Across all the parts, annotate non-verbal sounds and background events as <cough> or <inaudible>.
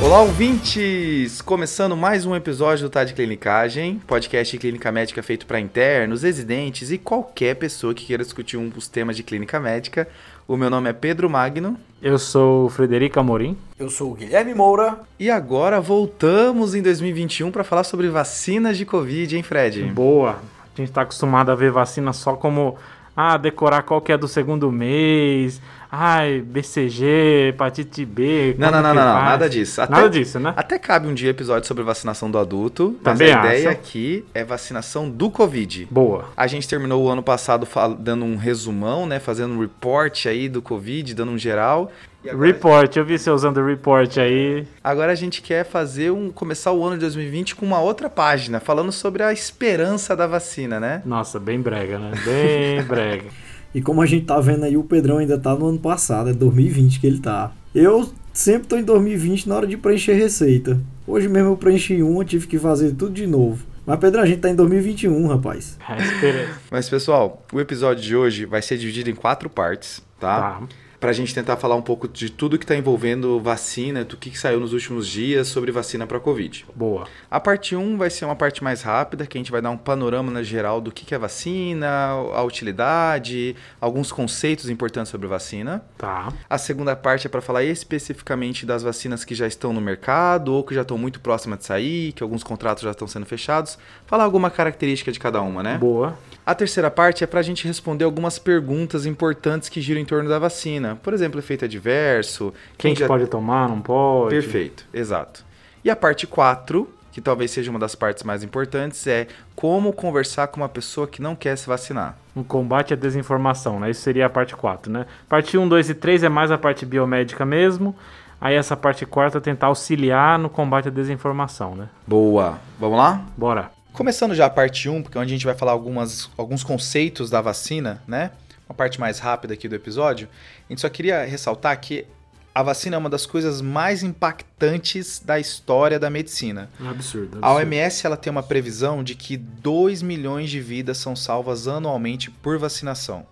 Olá, ouvintes! Começando mais um episódio do Tá de Clinicagem, podcast de clínica médica feito para internos, residentes e qualquer pessoa que queira discutir um dos temas de clínica médica. O meu nome é Pedro Magno. Eu sou Frederico Amorim. Eu sou o Guilherme Moura. E agora voltamos em 2021 para falar sobre vacinas de Covid, hein, Fred? Boa! A gente está acostumado a ver vacina só como ah, decorar qual que é do segundo mês, ai, BCG, hepatite B. Não, não, não, não, não, nada disso. Até, nada disso, né? Até cabe um dia episódio sobre vacinação do adulto, Também mas a ideia aqui é vacinação do Covid. Boa. A gente terminou o ano passado dando um resumão, né, fazendo um report aí do Covid, dando um geral. Report, eu vi você usando report aí. Agora a gente quer fazer um começar o ano de 2020 com uma outra página, falando sobre a esperança da vacina, né? Nossa, bem brega, né? Bem <laughs> brega. E como a gente tá vendo aí, o Pedrão ainda tá no ano passado, é 2020 que ele tá. Eu sempre tô em 2020 na hora de preencher receita. Hoje mesmo eu preenchi um, eu tive que fazer tudo de novo. Mas, Pedrão, a gente tá em 2021, rapaz. É, Mas, pessoal, o episódio de hoje vai ser dividido em quatro partes, tá? Tá para a gente tentar falar um pouco de tudo que está envolvendo vacina, do que, que, saiu nos últimos dias sobre vacina para Covid. Boa. A parte 1 vai ser uma parte mais rápida, que a gente vai dar um panorama na geral do que, que é vacina, a utilidade, alguns conceitos importantes sobre vacina. Tá. A segunda parte é para falar especificamente das vacinas que já estão no mercado ou que já estão muito próximas de sair, que alguns contratos já estão sendo fechados. Falar alguma característica de cada uma, né? Boa. A terceira parte é para a gente responder algumas perguntas importantes que giram em torno da vacina. Por exemplo, efeito adverso. Quem, quem já... pode tomar, não pode. Perfeito, exato. E a parte 4, que talvez seja uma das partes mais importantes, é como conversar com uma pessoa que não quer se vacinar. Um combate à desinformação, né? Isso seria a parte 4, né? Parte 1, 2 e 3 é mais a parte biomédica mesmo. Aí essa parte 4 é tentar auxiliar no combate à desinformação, né? Boa. Vamos lá? Bora. Começando já a parte 1, porque é onde a gente vai falar algumas, alguns conceitos da vacina, né? Uma parte mais rápida aqui do episódio. A gente só queria ressaltar que a vacina é uma das coisas mais impactantes da história da medicina. É absurdo, absurdo. A OMS ela tem uma previsão de que 2 milhões de vidas são salvas anualmente por vacinação,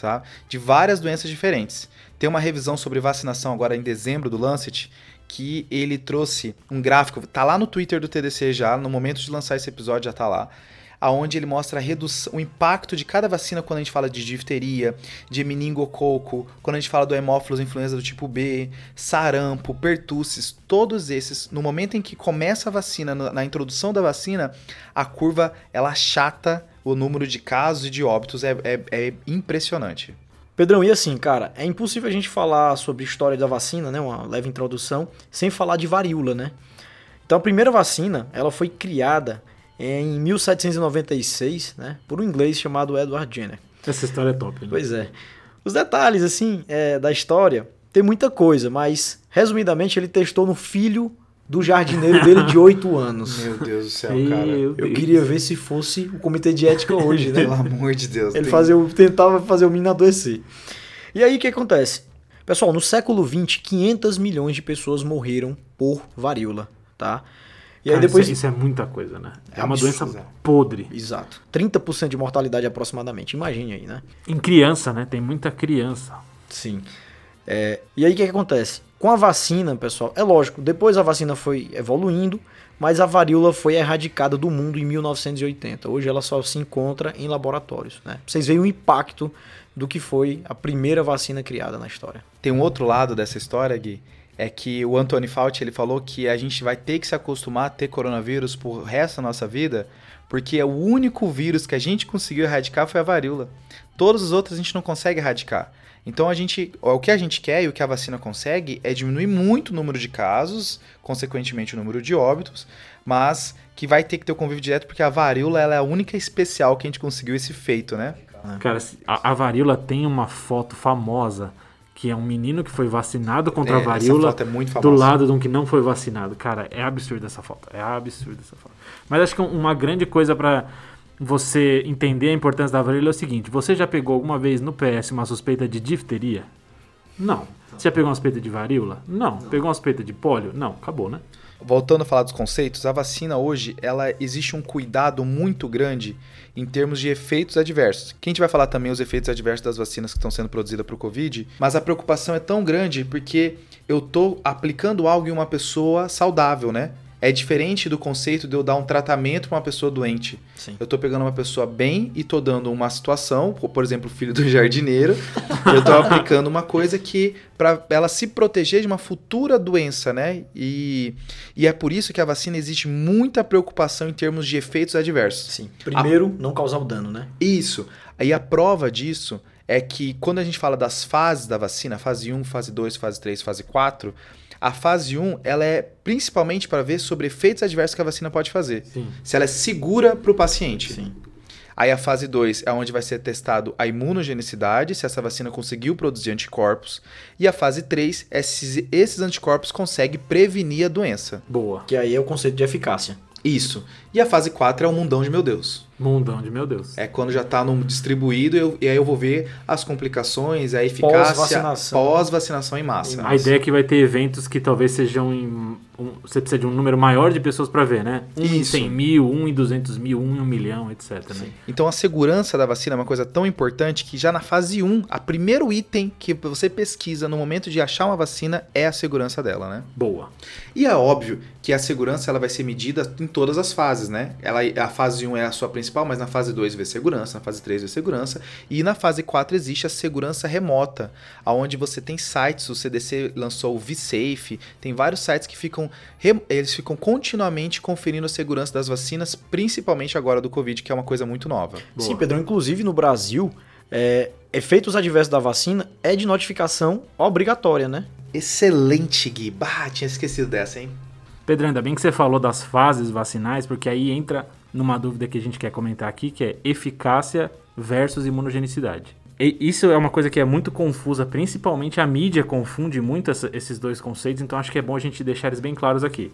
tá? De várias doenças diferentes. Tem uma revisão sobre vacinação agora em dezembro do Lancet que ele trouxe um gráfico, tá lá no Twitter do TDC já, no momento de lançar esse episódio já tá lá, aonde ele mostra a redução, o impacto de cada vacina quando a gente fala de difteria, de meningococo, quando a gente fala do hemófilos influenza do tipo B, sarampo, pertussis, todos esses, no momento em que começa a vacina, na introdução da vacina, a curva ela chata o número de casos e de óbitos é, é, é impressionante. Pedrão, e assim, cara, é impossível a gente falar sobre história da vacina, né, uma leve introdução, sem falar de varíola, né? Então a primeira vacina, ela foi criada em 1796, né, por um inglês chamado Edward Jenner. Essa história é top, né? Pois é. Os detalhes, assim, é, da história, tem muita coisa, mas, resumidamente, ele testou no filho do jardineiro dele de 8 anos. Meu Deus do céu, cara. Eu queria ver se fosse o comitê de ética hoje, né? <laughs> Pelo amor de Deus. Ele tem... fazia, tentava fazer o menino adoecer. E aí o que acontece? Pessoal, no século XX, 500 milhões de pessoas morreram por varíola, tá? E Cara, aí depois... Isso é, isso, é, muita coisa, né? É, é uma doença podre. Exato. 30% de mortalidade aproximadamente. Imagine aí, né? Em criança, né? Tem muita criança. Sim. É, e aí o que, que acontece? Com a vacina, pessoal, é lógico, depois a vacina foi evoluindo, mas a varíola foi erradicada do mundo em 1980. Hoje ela só se encontra em laboratórios. Né? Vocês veem o impacto do que foi a primeira vacina criada na história. Tem um outro lado dessa história, Gui, é que o Anthony Fauci ele falou que a gente vai ter que se acostumar a ter coronavírus por resto da nossa vida, porque o único vírus que a gente conseguiu erradicar foi a varíola. Todos os outros a gente não consegue erradicar. Então a gente, o que a gente quer e o que a vacina consegue é diminuir muito o número de casos, consequentemente o número de óbitos, mas que vai ter que ter o convívio direto porque a varíola é a única especial que a gente conseguiu esse feito, né? Cara, a, a varíola tem uma foto famosa que é um menino que foi vacinado contra é, a varíola é do lado de um que não foi vacinado. Cara, é absurdo essa foto. É absurdo essa foto. Mas acho que uma grande coisa para você entender a importância da varíola é o seguinte: você já pegou alguma vez no PS uma suspeita de difteria? Não. Você já pegou uma suspeita de varíola? Não. Pegou uma suspeita de pólio? Não. Acabou, né? Voltando a falar dos conceitos, a vacina hoje, ela existe um cuidado muito grande em termos de efeitos adversos. Que a gente vai falar também os efeitos adversos das vacinas que estão sendo produzidas para o Covid, mas a preocupação é tão grande porque eu estou aplicando algo em uma pessoa saudável, né? É diferente do conceito de eu dar um tratamento para uma pessoa doente. Sim. Eu tô pegando uma pessoa bem e tô dando uma situação, por exemplo, o filho do <laughs> jardineiro, eu tô aplicando uma coisa que para ela se proteger de uma futura doença, né? E, e é por isso que a vacina existe muita preocupação em termos de efeitos adversos. Sim. Primeiro, não causar o dano, né? Isso. Aí a prova disso é que quando a gente fala das fases da vacina, fase 1, fase 2, fase 3, fase 4, a fase 1 ela é principalmente para ver sobre efeitos adversos que a vacina pode fazer. Sim. Se ela é segura para o paciente. Sim. Aí a fase 2 é onde vai ser testado a imunogenicidade, se essa vacina conseguiu produzir anticorpos. E a fase 3 é se esses anticorpos conseguem prevenir a doença. Boa. Que aí é o conceito de eficácia. Isso. E a fase 4 é o mundão de meu Deus. Mundão de meu Deus. É quando já está no distribuído eu- e aí eu vou ver as complicações, a eficácia Pós-vacinação. pós-vacinação em massa. A ideia é que vai ter eventos que talvez sejam em. Um- você precisa de um número maior de pessoas para ver, né? Um em Isso. 100 mil, um em 200 mil, um em um milhão, etc. Né? Então a segurança da vacina é uma coisa tão importante que já na fase 1, a primeiro item que você pesquisa no momento de achar uma vacina é a segurança dela, né? Boa. E é óbvio que a segurança ela vai ser medida em todas as fases, né? Ela, a fase 1 é a sua principal, mas na fase 2 vê segurança, na fase 3 vê segurança, e na fase 4 existe a segurança remota, aonde você tem sites, o CDC lançou o VSafe, tem vários sites que ficam eles ficam continuamente conferindo a segurança das vacinas, principalmente agora do Covid, que é uma coisa muito nova. Boa. Sim, Pedrão. Inclusive no Brasil, é, efeitos adversos da vacina é de notificação obrigatória, né? Excelente, Gui. Bah, tinha esquecido dessa, hein? Pedro, ainda bem que você falou das fases vacinais, porque aí entra numa dúvida que a gente quer comentar aqui, que é eficácia versus imunogenicidade. Isso é uma coisa que é muito confusa, principalmente a mídia confunde muito essa- esses dois conceitos, então acho que é bom a gente deixar eles bem claros aqui.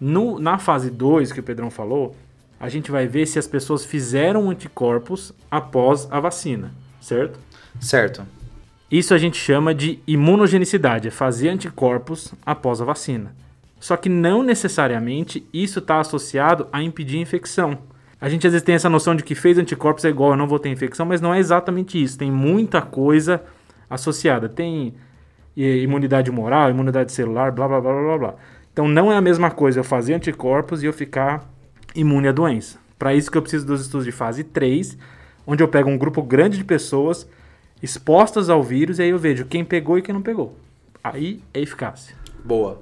No- na fase 2 que o Pedrão falou, a gente vai ver se as pessoas fizeram anticorpos após a vacina, certo? Certo. Isso a gente chama de imunogenicidade, é fazer anticorpos após a vacina. Só que não necessariamente isso está associado a impedir a infecção. A gente às vezes tem essa noção de que fez anticorpos é igual, eu não vou ter infecção, mas não é exatamente isso. Tem muita coisa associada. Tem imunidade moral, imunidade celular, blá blá blá blá blá, blá. Então não é a mesma coisa eu fazer anticorpos e eu ficar imune à doença. Para isso que eu preciso dos estudos de fase 3, onde eu pego um grupo grande de pessoas expostas ao vírus e aí eu vejo quem pegou e quem não pegou. Aí é eficácia. Boa.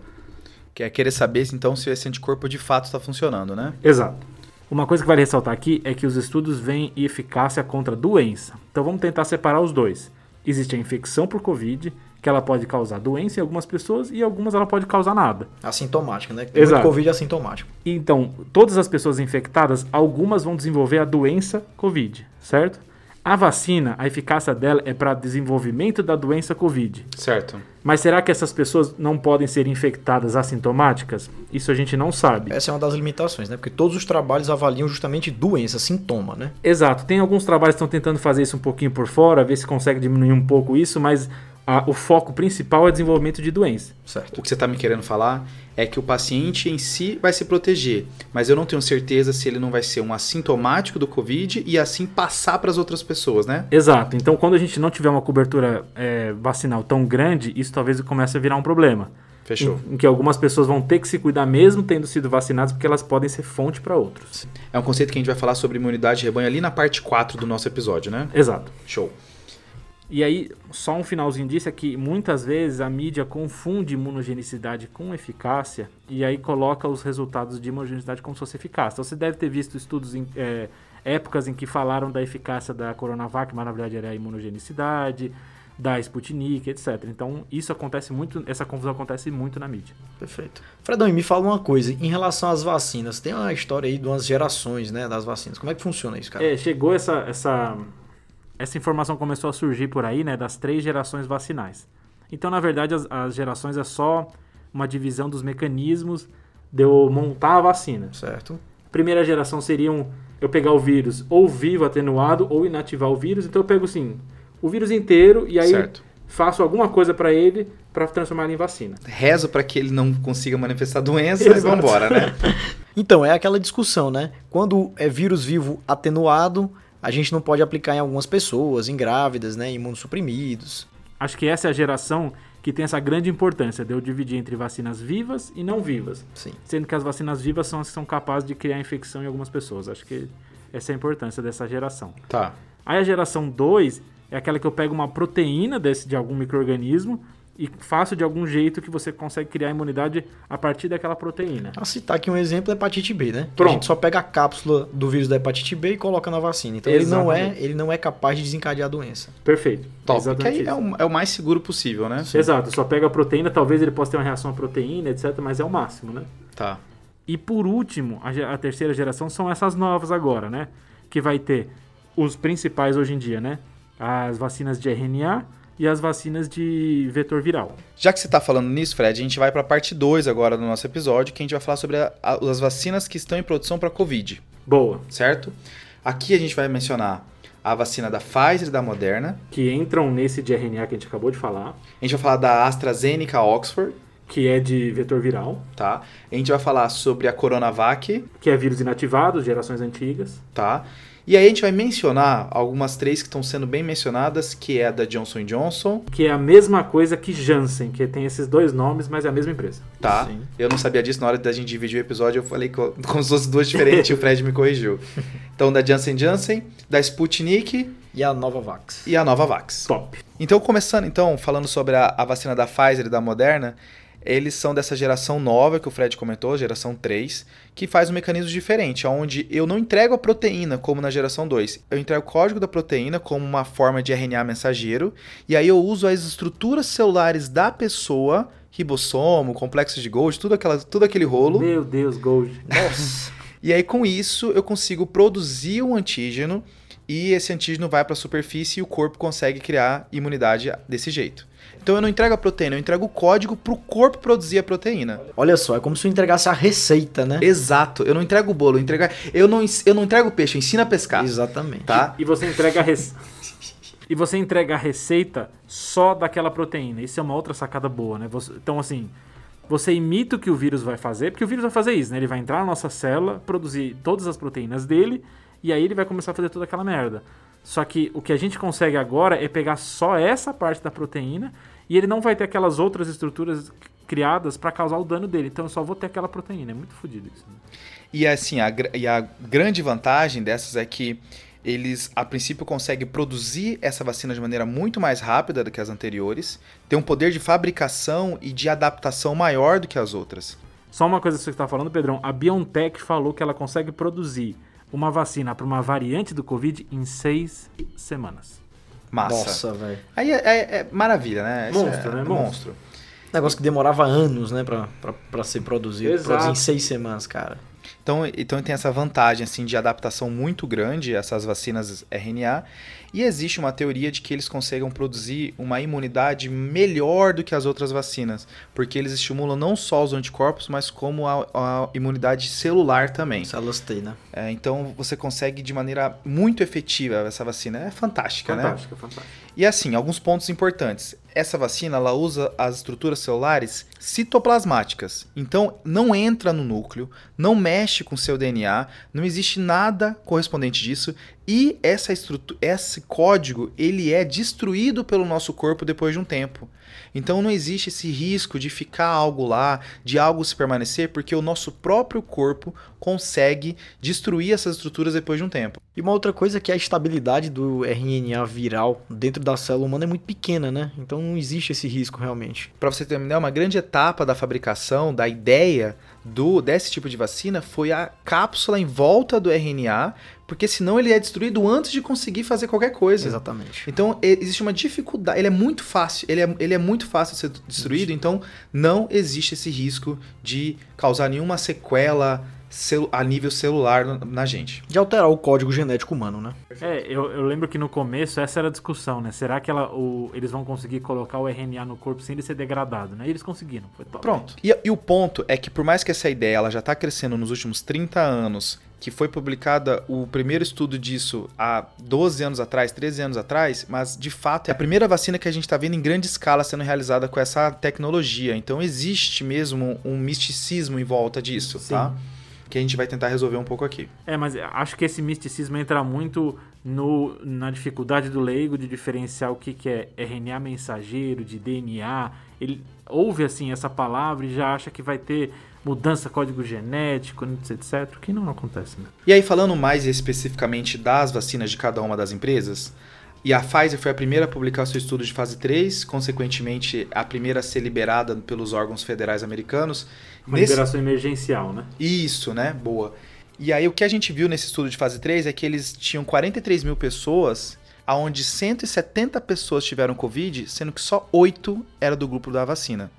Quer querer saber então se esse anticorpo de fato está funcionando, né? Exato. Uma coisa que vale ressaltar aqui é que os estudos veem eficácia contra doença. Então vamos tentar separar os dois. Existe a infecção por Covid, que ela pode causar doença em algumas pessoas e algumas ela pode causar nada. Assintomática, né? Tem Exato. Covid assintomático. Então, todas as pessoas infectadas, algumas vão desenvolver a doença Covid, certo? A vacina, a eficácia dela é para desenvolvimento da doença Covid. Certo. Mas será que essas pessoas não podem ser infectadas assintomáticas? Isso a gente não sabe. Essa é uma das limitações, né? Porque todos os trabalhos avaliam justamente doença, sintoma, né? Exato. Tem alguns trabalhos que estão tentando fazer isso um pouquinho por fora, ver se consegue diminuir um pouco isso, mas a- o foco principal é desenvolvimento de doença. Certo. O que você está me querendo falar é que o paciente em si vai se proteger, mas eu não tenho certeza se ele não vai ser um assintomático do Covid e assim passar para as outras pessoas, né? Exato. Então, quando a gente não tiver uma cobertura é, vacinal tão grande, isso talvez comece a virar um problema. Fechou. Em, em que algumas pessoas vão ter que se cuidar mesmo tendo sido vacinadas, porque elas podem ser fonte para outros. É um conceito que a gente vai falar sobre imunidade de rebanho ali na parte 4 do nosso episódio, né? Exato. Show. E aí, só um finalzinho disso é que muitas vezes a mídia confunde imunogenicidade com eficácia e aí coloca os resultados de imunogenicidade como se fosse eficácia. Então você deve ter visto estudos em é, épocas em que falaram da eficácia da Coronavac, mas na verdade era a imunogenicidade, da Sputnik, etc. Então isso acontece muito, essa confusão acontece muito na mídia. Perfeito. Fredão, e me fala uma coisa, em relação às vacinas, tem uma história aí de umas gerações, né, das vacinas. Como é que funciona isso, cara? É, chegou essa, essa, essa informação começou a surgir por aí, né, das três gerações vacinais. Então, na verdade, as, as gerações é só uma divisão dos mecanismos de eu montar a vacina. Certo. Primeira geração seriam eu pegar o vírus ou vivo, atenuado, ou inativar o vírus. Então, eu pego, assim, o vírus inteiro e aí certo. faço alguma coisa pra ele pra transformar ele em vacina. Rezo para que ele não consiga manifestar doença e Exato. vambora, né? <laughs> Então, é aquela discussão, né? Quando é vírus vivo atenuado, a gente não pode aplicar em algumas pessoas, em grávidas, né? Imunossuprimidos. Acho que essa é a geração que tem essa grande importância de eu dividir entre vacinas vivas e não vivas. Sim. Sendo que as vacinas vivas são as que são capazes de criar infecção em algumas pessoas. Acho que essa é a importância dessa geração. Tá. Aí a geração 2 é aquela que eu pego uma proteína desse, de algum microorganismo e faço de algum jeito que você consegue criar imunidade a partir daquela proteína. A citar aqui um exemplo é hepatite B, né? Pronto. A gente só pega a cápsula do vírus da hepatite B e coloca na vacina. Então ele não, é, ele não é capaz de desencadear a doença. Perfeito. Top. Exatamente Que aí isso. é o, é o mais seguro possível, né? Exato, só pega a proteína, talvez ele possa ter uma reação à proteína, etc, mas é o máximo, né? Tá. E por último, a, a terceira geração são essas novas agora, né? Que vai ter os principais hoje em dia, né? As vacinas de RNA e as vacinas de vetor viral. Já que você tá falando nisso, Fred, a gente vai pra parte 2 agora do nosso episódio, que a gente vai falar sobre a- a- as vacinas que estão em produção para Covid, Boa. certo? Aqui a gente vai mencionar a vacina da Pfizer e da Moderna. Que entram nesse de RNA que a gente acabou de falar, A gente vai falar da AstraZeneca Oxford, que é de vetor viral, tá? A gente vai falar sobre a Coronavac, que é vírus inativado, gerações antigas. tá? E aí a gente vai mencionar algumas três que estão sendo bem mencionadas, que é a da Johnson Johnson, Que é a mesma coisa que Janssen, que tem esses dois nomes, mas é a mesma empresa. tá? Sim. Eu não sabia disso na hora da gente dividir o episódio, eu falei co- <laughs> como se fossem duas diferentes e o Fred me corrigiu. <laughs> Então, da Janssen Janssen, da Sputnik E a Novavax. e a Novavax. Top. Então, começando então, falando sobre a, a vacina da Pfizer e da Moderna, eles são dessa geração nova que o Fred comentou, geração 3, que faz um mecanismo diferente, onde eu não entrego a proteína como na geração 2. Eu entrego o código da proteína como uma forma de RNA mensageiro, e aí eu uso as estruturas celulares da pessoa, ribossomo, complexo de Golgi, tudo, aquela, tudo aquele rolo. Meu Deus, Gold. Nossa. <laughs> E aí, com isso, eu consigo produzir um antígeno e esse antígeno vai para a superfície e o corpo consegue criar imunidade desse jeito. Então eu não entrego a proteína, eu entrego o código para o corpo produzir a proteína. Olha só, é como se eu entregasse a receita, né? Exato, eu não entrego o bolo, eu, entrego, eu, não, eu não entrego o peixe, eu ensino a pescar. Exatamente. Tá? E você entrega a rece... <laughs> E você entrega a receita só daquela proteína. Isso é uma outra sacada boa, né? Você- Então, assim, você imita o que o vírus vai fazer, porque o vírus vai fazer isso, né? Ele vai entrar na nossa célula, produzir todas as proteínas dele, e aí ele vai começar a fazer toda aquela merda. Só que o que a gente consegue agora é pegar só essa parte da proteína, e ele não vai ter aquelas outras estruturas criadas para causar o dano dele. Então eu só vou ter aquela proteína. É muito fodido isso. Né? E assim, a, e a grande vantagem dessas é que eles, a princípio, conseguem produzir essa vacina de maneira muito mais rápida do que as anteriores, tem um poder de fabricação e de adaptação maior do que as outras. Só uma coisa que você está falando, Pedrão. A BioNTech falou que ela consegue produzir uma vacina para uma variante do Covid em seis semanas. Massa. Nossa, velho. Aí é, é- é maravilha, né? Monstro, é, né? Monstro. Negócio que demorava anos, né, pra, pra, pra ser produzido. Exato. Produzir em seis semanas, cara. Então, então tem essa vantagem assim de adaptação muito grande essas vacinas RNA e existe uma teoria de que eles conseguem produzir uma imunidade melhor do que as outras vacinas, porque eles estimulam não só os anticorpos, mas como a, a imunidade celular também. Células T, né? É, então você consegue de maneira muito efetiva essa vacina. É fantástica, né? Fantástica, fantástica. E assim, alguns pontos importantes. Essa vacina ela usa as estruturas celulares citoplasmáticas. Então não entra no núcleo, não mexe com seu DNA, não existe nada correspondente disso e essa estrutura, esse código, ele é destruído pelo nosso corpo depois de um tempo. Então não existe esse risco de ficar algo lá, de algo se permanecer, porque o nosso próprio corpo consegue destruir essas estruturas depois de um tempo. E uma outra coisa é que a estabilidade do RNA viral dentro da célula humana é muito pequena, né? Então não existe esse risco realmente. Para você terminar, uma grande etapa da fabricação, da ideia do desse tipo de vacina foi a cápsula em volta do RNA, porque senão ele é destruído antes de conseguir fazer qualquer coisa. Exatamente. Então existe uma dificuldade, ele é muito fácil, ele é, ele é muito fácil de ser destruído, então não existe esse risco de causar nenhuma sequela a nível celular na- gente. De alterar o código genético humano, né? É, eu, eu lembro que no começo essa era a discussão, né? Será que ela, o, eles vão conseguir colocar o RNA no corpo sem ele ser degradado, né? E eles conseguiram, foi top. Pronto. E, e o ponto é que por mais que essa ideia ela já está crescendo nos últimos 30 anos que foi publicada o primeiro estudo disso há 12 anos atrás, 13 anos atrás, mas de fato é a primeira vacina que a gente está vendo em grande escala sendo realizada com essa tecnologia. Então existe mesmo um misticismo em volta disso, Sim. tá? Que a gente vai tentar resolver um pouco aqui. É, mas acho que esse misticismo entra muito no, na dificuldade do leigo de diferenciar o que, que é RNA mensageiro, de DNA. Ele ouve assim essa palavra e já acha que vai ter mudança código genético, etc. Que não acontece, né? E aí, falando mais especificamente das vacinas de cada uma das empresas, e a Pfizer foi a primeira a publicar seu estudo de fase 3, consequentemente, a primeira a ser liberada pelos órgãos federais americanos. Uma Nesse- liberação emergencial, né? Isso, né? Boa. E aí, o que a gente viu nesse estudo de fase 3 é que eles tinham 43 mil pessoas, aonde 170 pessoas tiveram Covid, sendo que só 8 era do grupo da vacina.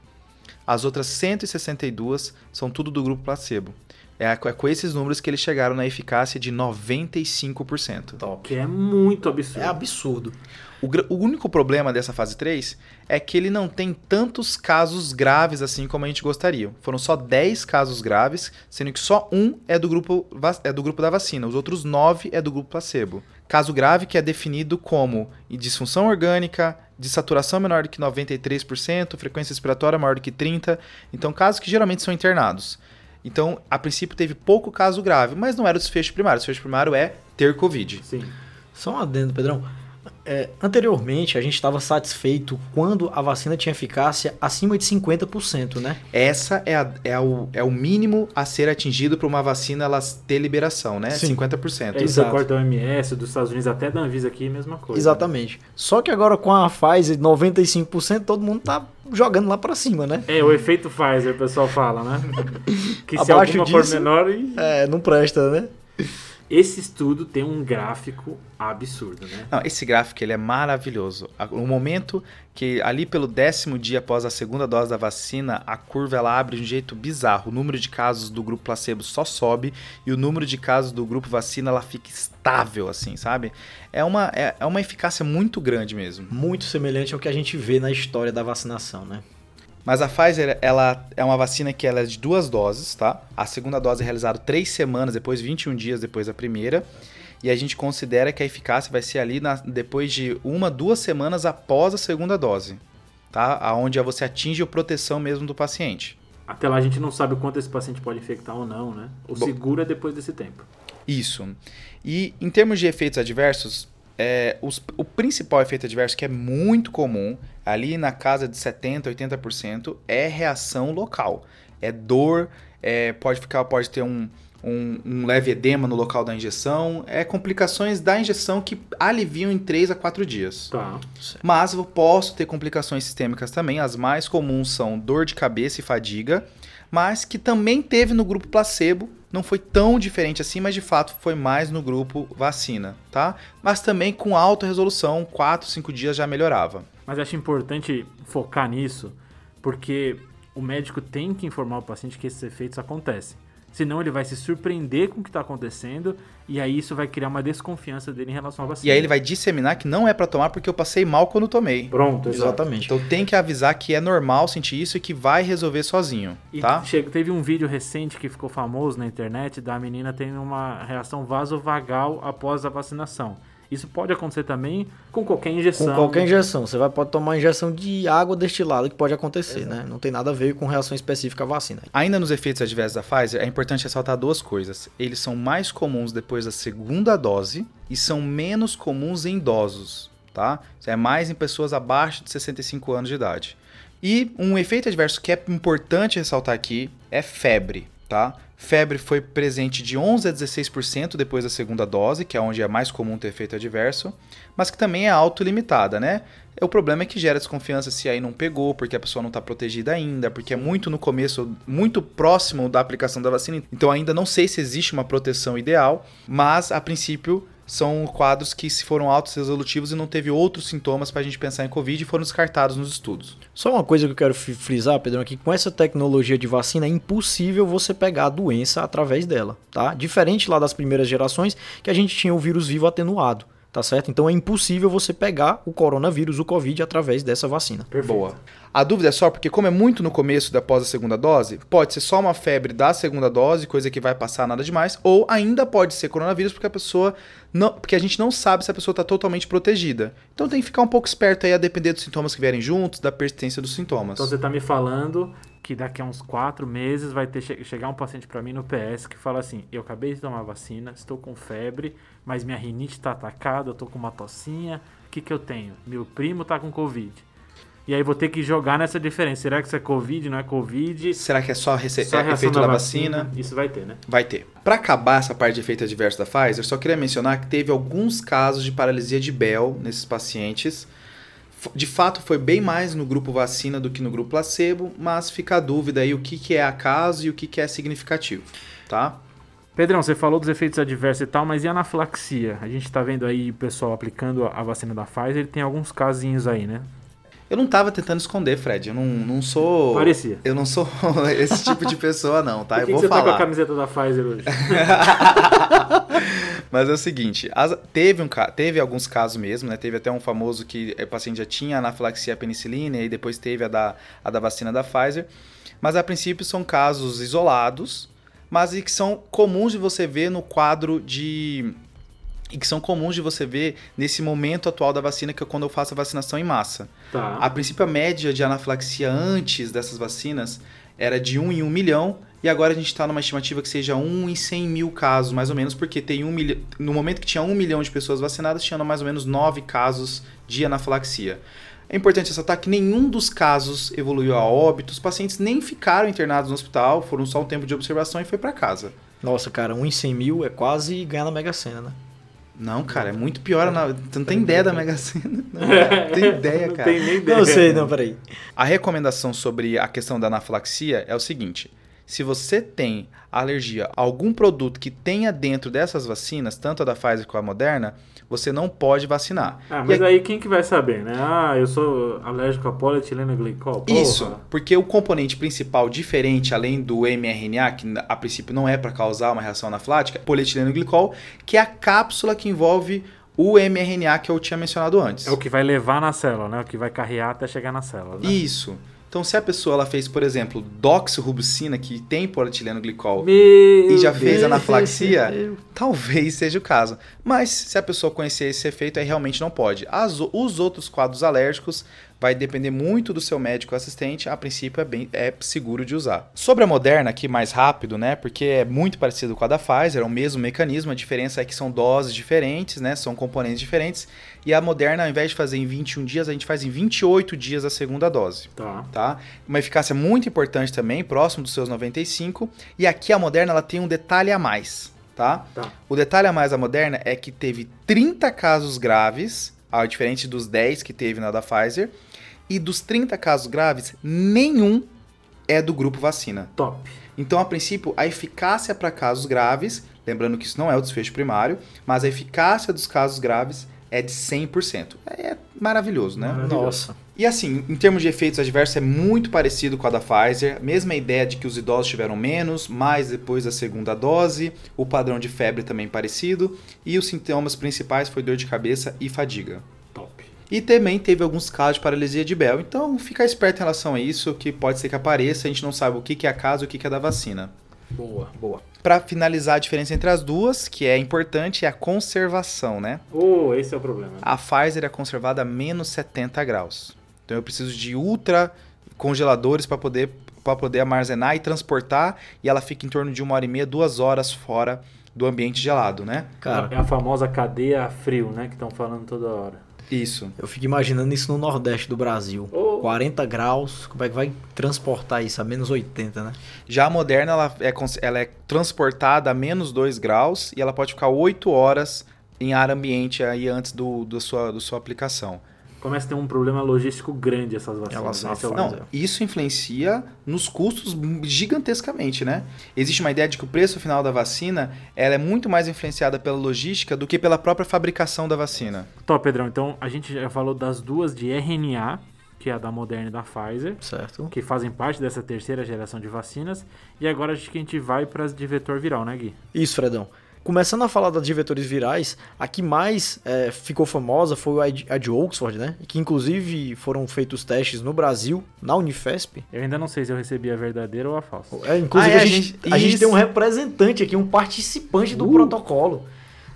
As outras 162 são tudo do grupo placebo. É com é com esses números que eles chegaram na eficácia de 95%. Top. Que é muito absurdo. É absurdo. O, o único problema dessa fase 3 é que ele não tem tantos casos graves assim como a gente gostaria. Foram só 10 casos graves, sendo que só um é do grupo, é do grupo da vacina, os outros 9 é do grupo placebo. Caso grave que é definido como disfunção orgânica, de saturação menor do que 93%, frequência respiratória maior do que 30%, então casos que geralmente são internados. Então, a princípio teve pouco caso grave, mas não era o desfecho primário. O desfecho primário é ter Covid. Sim. Só um adendo, Pedrão. É, anteriormente, a gente estava satisfeito quando a vacina tinha eficácia acima de 50%, né? Essa é, a- é o, é o mínimo a ser atingido para uma vacina ela ter liberação, né? Sim. 50%. É isso Exato. recorte da OMS, dos Estados Unidos, até da Anvisa aqui, mesma coisa. Exatamente. Só que agora com a Pfizer 95%, todo mundo tá jogando lá para cima, né? É, o efeito Pfizer, o pessoal fala, né? <laughs> Que se Abaixo alguma for disso- menor... e- É, não presta, né? Esse estudo tem um gráfico absurdo, né? Não, esse gráfico ele é maravilhoso. No momento que ali pelo décimo dia após a segunda dose da vacina, a curva ela abre de um jeito bizarro. O número de casos do grupo placebo só sobe e o número de casos do grupo vacina ela fica estável, assim, sabe? É uma, é, é uma eficácia muito grande mesmo. Muito semelhante ao que a gente vê na história da vacinação, né? Mas a Pfizer, ela é uma vacina que ela é de duas doses, tá? A segunda dose é realizada três semanas depois, 21 dias depois da primeira. E a gente considera que a eficácia vai ser ali na- depois de uma, duas semanas após a segunda dose, tá? Aonde você atinge a proteção mesmo do paciente. Até lá a gente não sabe o quanto esse paciente pode infectar ou não, né? O Bom. seguro é depois desse tempo. Isso. E em termos de efeitos adversos, é, os- o principal efeito adverso que é muito comum, ali na casa de 70%, 80%, é reação local. É dor, é, pode ficar, pode ter um, um, um leve edema no local da injeção, é complicações da injeção que aliviam em 3 a 4 dias. Tá. Mas eu posso ter complicações sistêmicas também. As mais comuns são dor de cabeça e fadiga, mas que também teve no grupo placebo. Não foi tão diferente assim, mas de fato foi mais no grupo vacina, tá? Mas também com alta resolução, 4, 5 dias já melhorava. Mas acho importante focar nisso, porque o médico tem que informar o paciente que esses efeitos acontecem. Senão ele vai se surpreender com o que está acontecendo e aí isso vai criar uma desconfiança dele em relação à vacina. E aí ele vai disseminar que não é pra tomar porque eu passei mal quando tomei. Pronto. Exatamente. Então tem que avisar que é normal sentir isso e que vai resolver sozinho, E tá? chega- teve um vídeo recente que ficou famoso na internet da menina tendo uma reação vasovagal após a vacinação. Isso pode acontecer também com qualquer injeção. Com qualquer injeção. Você vai pode tomar injeção de água destilada, que pode acontecer, né? Não tem nada a ver com reação específica à vacina. Ainda nos efeitos adversos da Pfizer, é importante ressaltar duas coisas. Eles são mais comuns depois da segunda dose e são menos comuns em idosos, tá? Isso é mais em pessoas abaixo de 65 anos de idade. E um efeito adverso que é importante ressaltar aqui é febre, tá? Febre foi presente de 11 a 16% depois da segunda dose, que é onde é mais comum ter efeito adverso, mas que também é autolimitada, né? O problema é que gera desconfiança se aí não pegou, porque a pessoa não está protegida ainda, porque é muito no começo, muito próximo da aplicação da vacina. Então ainda não sei se existe uma proteção ideal, mas a princípio são quadros que se foram altos resolutivos e não teve outros sintomas para a gente pensar em Covid e foram descartados nos estudos. Só uma coisa que eu quero frisar, Pedrão, aqui, com essa tecnologia de vacina é impossível você pegar a doença através dela, tá? Diferente lá das primeiras gerações, que a gente tinha o vírus vivo atenuado. Tá certo? Então é impossível você pegar o coronavírus, o Covid, através dessa vacina. Perfeito. Boa. A dúvida é só porque, como é muito no começo da após a segunda dose, pode ser só uma febre da segunda dose, coisa que vai passar nada demais, ou ainda pode ser coronavírus porque a pessoa não, porque a gente não sabe se a pessoa está totalmente protegida. Então tem que ficar um pouco esperto aí a depender dos sintomas que vierem juntos, da persistência dos sintomas. Então você tá me falando que daqui a uns quatro meses vai ter che- chegar um paciente para mim no PS que fala assim: eu acabei de tomar vacina, estou com febre, mas minha rinite está atacada, eu tô com uma tossinha, o que que eu tenho? Meu primo tá com covid. E aí vou ter que jogar nessa diferença. Será que isso é covid, não é covid? Será que é só, rece- Só a é efeito da vacina? Isso vai ter, né? Vai ter. Para acabar essa parte de efeitos adversos da Pfizer, só queria mencionar que teve alguns casos de paralisia de Bell nesses pacientes. De fato, foi bem mais no grupo vacina do que no grupo placebo, mas fica a dúvida aí o que, que é acaso e o que, que é significativo, tá? Pedrão, você falou dos efeitos adversos e tal, mas e a anafilaxia? A gente tá vendo aí o pessoal aplicando a vacina da Pfizer, ele tem alguns casinhos aí, né? Eu não tava tentando esconder, Fred. Eu não, não sou. Parecia. Eu não sou <laughs> esse tipo de pessoa, não, tá? Por Eu que, vou que você tá com a falar. camiseta da Pfizer hoje? <laughs> Mas é o seguinte, as- teve, um, teve alguns casos mesmo, né? Teve até um famoso que o paciente já tinha anafilaxia à penicilina e depois teve a da, a da vacina da Pfizer. Mas a princípio são casos isolados, mas e que são comuns de você ver no quadro de. E que são comuns de você ver nesse momento atual da vacina, que é quando eu faço a vacinação em massa. Tá. A princípio, a média de anafilaxia antes dessas vacinas era de 1 em 1 milhão, e agora a gente está numa estimativa que seja 1 em 100 mil casos, mais ou menos, porque tem um milhão. No momento que tinha 1 milhão de pessoas vacinadas, tinha mais ou menos 9 casos de anafilaxia. É importante ressaltar que nenhum dos casos evoluiu a óbito, os pacientes nem ficaram internados no hospital, foram só um tempo de observação e foi para casa. Nossa, cara, um em 100 mil é quase ganhar na Mega Sena, né? Não, cara, é muito pior. Na... Você não tem ideia da Mega Sena. <laughs> Não tem ideia, Não cara. tem nem ideia. Não sei, não, peraí. A recomendação sobre a questão da anafilaxia é o seguinte: se você tem alergia a algum produto que tenha dentro dessas vacinas, tanto a da Pfizer como a Moderna, você não pode vacinar. Ah, E mas a- aí quem que vai saber, né? Ah, eu sou alérgico a polietileno glicol. Porra. Isso, porque o componente principal diferente, além do mRNA, que a princípio não é para causar uma reação anafilática, é polietileno glicol, que é a cápsula que envolve o mRNA que eu tinha mencionado antes. É o que vai levar na célula, né? O que vai carrear até chegar na célula. Né? Isso. Então, se a pessoa ela fez, por exemplo, doxorubicina, que tem polietileno glicol, Meu e já Deus. fez anafilaxia, <laughs> Meu. talvez seja o caso. Mas se a pessoa conhecer esse efeito, aí realmente não pode. As os outros quadros alérgicos vai depender muito do seu médico assistente. A princípio é bem é seguro de usar. Sobre a Moderna, aqui mais rápido, né? Porque é muito parecido com a da Pfizer, é o mesmo mecanismo. A diferença é que são doses diferentes, né? São componentes diferentes. E a Moderna, ao invés de fazer em 21 dias, a gente faz em 28 dias a segunda dose Tá. tá? Uma eficácia muito importante também, próximo dos seus 95. E aqui a Moderna ela tem um detalhe a mais, tá? Tá. O detalhe a mais da Moderna é que teve 30 casos graves, ao diferente dos 10 que teve na da Pfizer, e dos 30 casos graves, nenhum é do grupo vacina. Top. Então, a princípio, a eficácia para casos graves, lembrando que isso não é o desfecho primário, mas a eficácia dos casos graves é de 100%. É maravilhoso, né? Maravilhoso. Nossa. E assim, em termos de efeitos adversos, é muito parecido com a da Pfizer. Mesma ideia de que os idosos tiveram menos, mais depois da segunda dose. O padrão de febre também parecido. E os sintomas principais foi dor de cabeça e fadiga. E também teve alguns casos de paralisia de Bell. Então, fica esperto em relação a isso, que pode ser que apareça. A gente não sabe o que que é a casa e o que que é da vacina. Boa, boa. Para finalizar a diferença entre as duas, que é importante, é a conservação, né? Oh, esse é o problema. A Pfizer é conservada a menos 70 graus. Então eu preciso de ultra congeladores para poder, pra poder armazenar e transportar. E ela fica em torno de uma hora e meia, duas horas fora do ambiente gelado, né? Cara, É a famosa cadeia frio, né? Que estão falando toda hora. Isso. eu fico imaginando isso no Nordeste do Brasil. Oh. 40 graus, como é que vai transportar isso a menos 80, né? Já a Moderna, ela é, ela é transportada a menos 2 graus e ela pode ficar 8 horas em ar ambiente aí antes do, do sua, do sua aplicação. Começa a ter um problema logístico grande essas vacinas. Né? à Esse é. Não, isso influencia nos custos gigantescamente, né? Existe uma ideia de que o preço final da vacina ela é muito mais influenciada pela logística do que pela própria fabricação da vacina. Top, Pedrão. Então, a gente já falou das duas de RNA, que é a da Moderna e da Pfizer, Certo? que fazem parte dessa terceira geração de vacinas. E agora acho que a gente vai para as de vetor viral, né, Gui? Isso, Fredão. Começando a falar das de vetores virais, a que mais é, ficou famosa foi a de, Oxford, né? Que inclusive foram feitos testes no Brasil, na Unifesp. Eu ainda não sei se eu recebi a verdadeira ou a falsa. É, inclusive Ah, é, a, a gente, a gente tem um representante aqui, um participante do Uh. protocolo.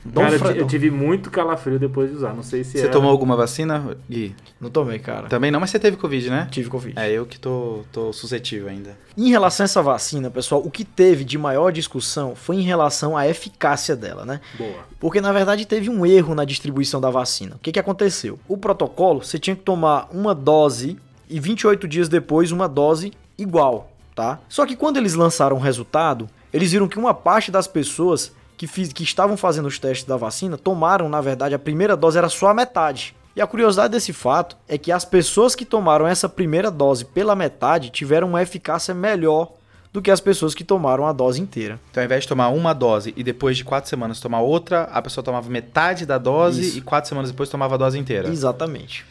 Dom Cara, eu ti- Fredon. eu tive muito calafrio depois de usar. Não sei se Você era- tomou alguma vacina, Gui? Não tomei, cara. Também não, mas você teve Covid, né? Tive Covid. É, eu que tô, tô suscetível ainda. Em relação a essa vacina, pessoal, o que teve de maior discussão foi em relação à eficácia dela, né? Boa. Porque na verdade teve um erro na distribuição da vacina. O que, que aconteceu? O protocolo, você tinha que tomar uma dose e 28 dias depois uma dose igual, tá? Só que quando eles lançaram o resultado, eles viram que uma parte das pessoas que, fiz- que estavam fazendo os testes da vacina tomaram, na verdade, a primeira dose era só a metade. E a curiosidade desse fato é que as pessoas que tomaram essa primeira dose pela metade tiveram uma eficácia melhor do que as pessoas que tomaram a dose inteira. Então, ao invés de tomar uma dose e depois de quatro semanas tomar outra, a pessoa tomava metade da dose Isso. e quatro semanas depois tomava a dose inteira. Exatamente.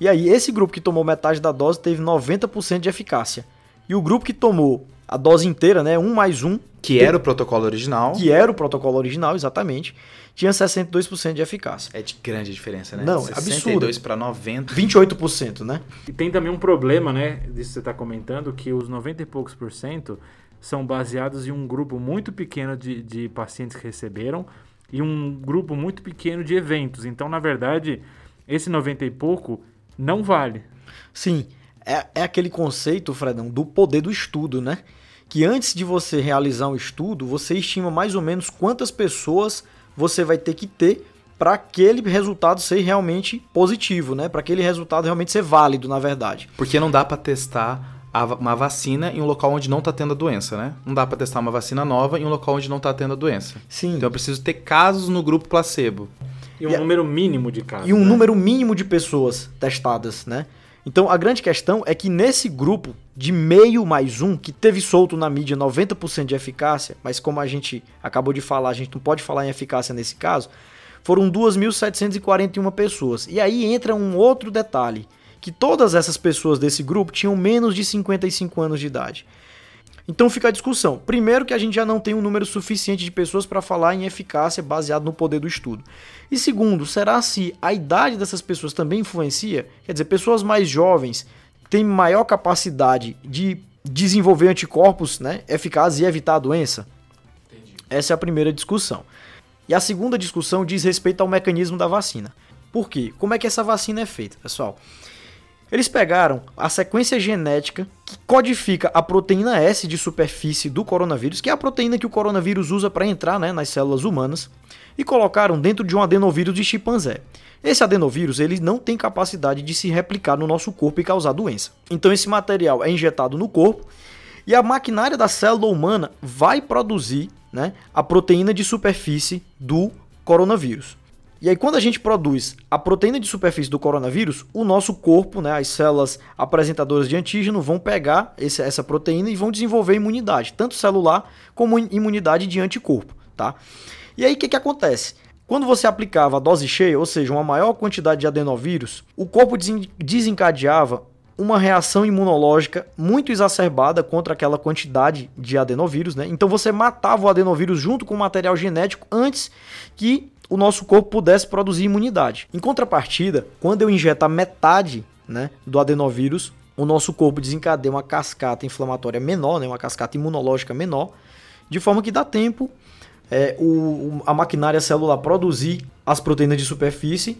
E aí, esse grupo que tomou metade da dose teve 90% de eficácia. E o grupo que tomou a dose inteira, né, um mais um, Que era o protocolo original. que era o protocolo original, exatamente, tinha 62% de eficácia. É de grande diferença, né? Não, é 62 para 90. 28%, né? E tem também um problema, né? Disso que você está comentando, que os 90 e poucos por cento são baseados em um grupo muito pequeno de, de pacientes que receberam e um grupo muito pequeno de eventos. Então, na verdade, esse 90 e pouco não vale. Sim, é, é aquele conceito, Fredão, do poder do estudo, né? Que antes de você realizar um estudo, você estima mais ou menos quantas pessoas você vai ter que ter para aquele resultado ser realmente positivo, né? Para aquele resultado realmente ser válido, na verdade. Porque não dá pra testar uma vacina em um local onde não tá tendo a doença, né? Não dá pra testar uma vacina nova em um local onde não tá tendo a doença. Sim. Então eu preciso ter casos no grupo placebo. E um E número mínimo de casos. e um né? número mínimo de pessoas testadas, né? Então a grande questão é que nesse grupo de meio mais um, que teve solto na mídia 90% de eficácia, mas como a gente acabou de falar, a gente não pode falar em eficácia nesse caso, foram 2.741 pessoas. E aí entra um outro detalhe, que todas essas pessoas desse grupo tinham menos de 55 anos de idade. Então fica a discussão. Primeiro que a gente já não tem um número suficiente de pessoas para falar em eficácia baseado no poder do estudo. E segundo, será se a idade dessas pessoas também influencia? Quer dizer, pessoas mais jovens têm maior capacidade de desenvolver anticorpos né, eficazes e evitar a doença? Essa é a primeira discussão. E a segunda discussão diz respeito ao mecanismo da vacina. Por quê? Como é que essa vacina é feita, pessoal? Eles pegaram a sequência genética que codifica a proteína S de superfície do coronavírus, que é a proteína que o coronavírus usa para entrar né, nas células humanas, e colocaram dentro de um adenovírus de chimpanzé. Esse adenovírus ele não tem capacidade de se replicar no nosso corpo e causar doença. Então esse material é injetado no corpo e a maquinária da célula humana vai produzir né, a proteína de superfície do coronavírus. E aí, quando a gente produz a proteína de superfície do coronavírus, o nosso corpo, né, as células apresentadoras de antígeno, vão pegar esse- essa proteína e vão desenvolver imunidade, tanto celular como imunidade de anticorpo. Tá? E aí, o que, que acontece? Quando você aplicava a dose cheia, ou seja, uma maior quantidade de adenovírus, o corpo desen- desencadeava uma reação imunológica muito exacerbada contra aquela quantidade de adenovírus, né? Então você matava o adenovírus junto com o material genético antes que o nosso corpo pudesse produzir imunidade. Em contrapartida, quando eu injetar metade, né, do adenovírus, o nosso corpo desencadeia uma cascata inflamatória menor, né, uma cascata imunológica menor, de forma que dá tempo é, o, a maquinária celular produzir as proteínas de superfície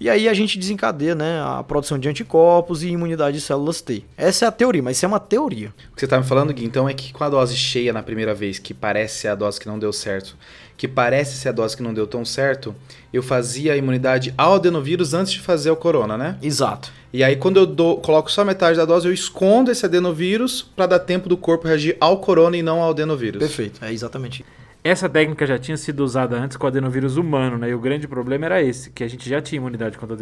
e aí a gente desencadeia né, a produção de anticorpos e imunidade de células T. Essa é a teoria, mas isso é uma teoria. O que você tá me falando, Gui, então é que com a dose cheia na primeira vez, que parece ser a dose que não deu certo, que parece ser a dose que não deu tão certo, eu fazia a imunidade ao adenovírus antes de fazer o corona, né? Exato. E aí quando eu dou- coloco só metade da dose, eu escondo esse adenovírus para dar tempo do corpo reagir ao corona e não ao adenovírus. Perfeito, é exatamente isso. Essa técnica já tinha sido usada antes com o adenovírus humano, né? E o grande problema era esse, que a gente já tinha imunidade contra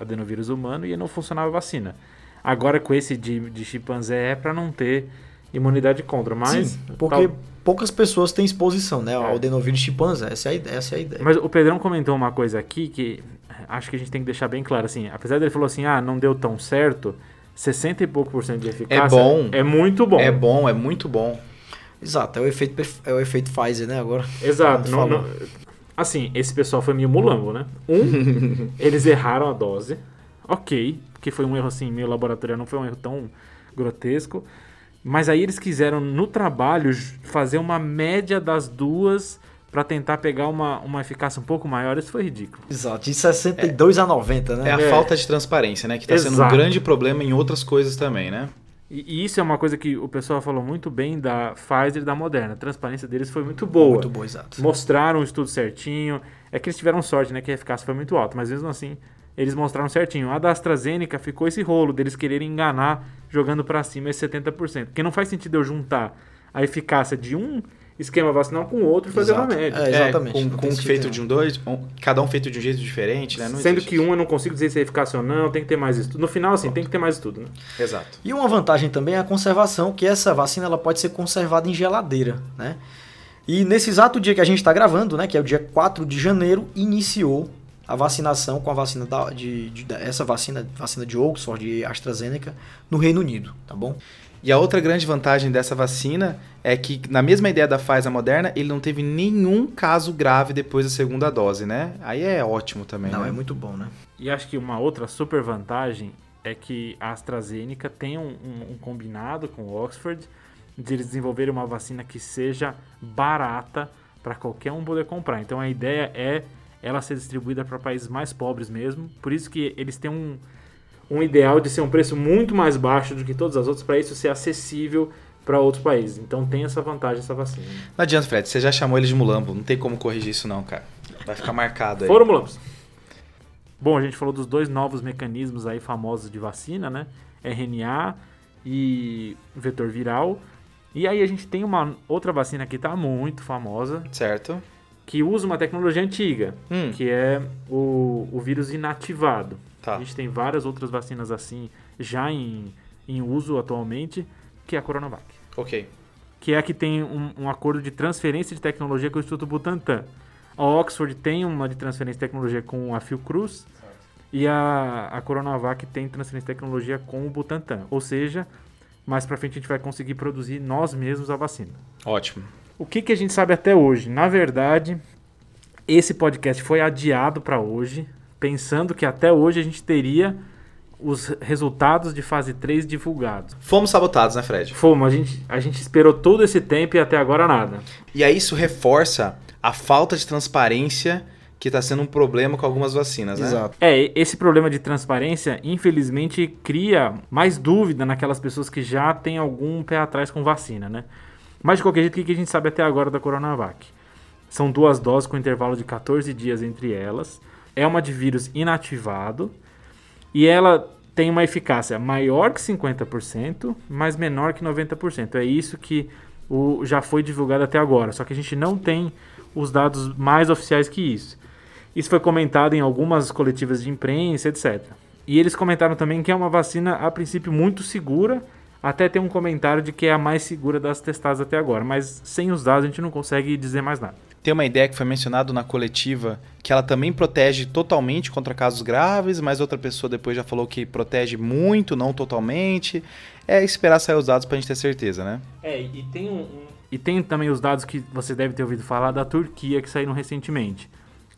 adenovírus humano e não funcionava a vacina. Agora com esse de, de chimpanzé é para não ter imunidade contra, mas Sim, porque tal- poucas pessoas têm exposição né, ao É. adenovírus chimpanzé. Essa é a ideia. Essa é a ideia. Mas o Pedrão comentou uma coisa aqui que acho que a gente tem que deixar bem claro assim, apesar dele falou assim: "Ah, não deu tão certo", 60 e pouco por cento de eficácia bom. é muito bom. É bom, é muito bom. Exato, é o efeito, é o efeito Pfizer, né? Agora. Exato. Não- não- assim, esse pessoal foi meio mulambo, né? Um, <laughs> eles erraram a dose. Ok, que foi um erro assim, meio laboratorial, não foi um erro tão grotesco. Mas aí eles quiseram, no trabalho, fazer uma média das duas para tentar pegar uma, uma eficácia um pouco maior. Isso foi ridículo. Exato, de 62 a 90, né? É a É. falta de transparência, né? Que tá sendo um grande problema em outras coisas também, né? E, e isso é uma coisa que o pessoal falou muito bem da Pfizer e da Moderna. A transparência deles foi muito boa. Muito bom, exato. mostraram o estudo certinho. É que eles tiveram sorte, né? Que a eficácia foi muito alta, mas mesmo assim, eles mostraram certinho. A da AstraZeneca ficou esse rolo deles quererem enganar jogando pra cima esse 70%. Porque não faz sentido eu juntar a eficácia de um esquema vacinal com o outro e fazer uma Exato. média. É, exatamente. com, não com tem um feito de um dois, um- cada um feito de um jeito diferente, né? Não Sendo existe que um eu não consigo dizer se é eficácia ou não, tem que ter mais estudo. No final, assim, tem que ter mais estudo, né? Exato. E uma vantagem também é a conservação, que essa vacina ela pode ser conservada em geladeira, né? E nesse exato dia que a gente está gravando, né, que é o dia 4 de janeiro, iniciou a vacinação com a vacina da, de, de- essa vacina, vacina de Oxford e AstraZeneca no Reino Unido, tá bom? E a outra grande vantagem dessa vacina é que, na mesma ideia da Pfizer Moderna, ele não teve nenhum caso grave depois da segunda dose, né? Aí é ótimo também, Não, né? é muito bom, né? E acho que uma outra super vantagem é que a AstraZeneca tem um, um- um combinado com o Oxford de eles desenvolverem uma vacina que seja barata para qualquer um poder comprar. Então a ideia é ela ser distribuída para países mais pobres mesmo. Por isso que eles têm um, um ideal de ser um preço muito mais baixo do que todas as outras para isso ser acessível para outros países. Então tem essa vantagem essa vacina. Não adianta, Fred, você já chamou ele de mulambo, não tem como corrigir isso não, cara. Vai ficar marcado aí. Fórmulas. Bom, a gente falou dos dois novos mecanismos aí famosos de vacina, né? RNA e vetor viral. E aí a gente tem uma outra vacina que está muito famosa, Certo? que usa uma tecnologia antiga, Hum, que é o, o vírus inativado. Tá. A gente tem várias outras vacinas assim já em, em uso atualmente, que é a Coronavac. Ok. Que é a que tem um, um acordo de transferência de tecnologia com o Instituto Butantan. A Oxford tem uma de transferência de tecnologia com a Fiocruz e a, a Coronavac tem transferência de tecnologia com o Butantan. Ou seja, mais pra frente a gente vai conseguir produzir nós mesmos a vacina. Ótimo. O que, que a gente sabe até hoje? Na verdade, esse podcast foi adiado para hoje, pensando que até hoje a gente teria os resultados de fase 3 divulgados. Fomos sabotados, né, Fred? Fomos, a gente, a gente esperou todo esse tempo e até agora nada. E aí isso reforça a falta de transparência que está sendo um problema com algumas vacinas, né? Exato. É, esse problema de transparência, infelizmente, cria mais dúvida naquelas pessoas que já têm algum pé atrás com vacina, né? Mas de qualquer jeito, o que que a gente sabe até agora da Coronavac? São duas doses com intervalo de 14 dias entre elas. É uma de vírus inativado. E ela tem uma eficácia maior que 50%, mas menor que 90%. É isso que o, já foi divulgado até agora. Só que a gente não tem os dados mais oficiais que isso. Isso foi comentado em algumas coletivas de imprensa, etc. E eles comentaram também que é uma vacina, a princípio, muito segura. Até tem um comentário de que é a mais segura das testadas até agora. Mas sem os dados a gente não consegue dizer mais nada. Tem uma ideia que foi mencionado na coletiva que ela também protege totalmente contra casos graves, mas outra pessoa depois já falou que protege muito, não totalmente. É esperar sair os dados pra gente ter certeza, né? É, e tem um, E tem também os dados que você deve ter ouvido falar da Turquia que saíram recentemente.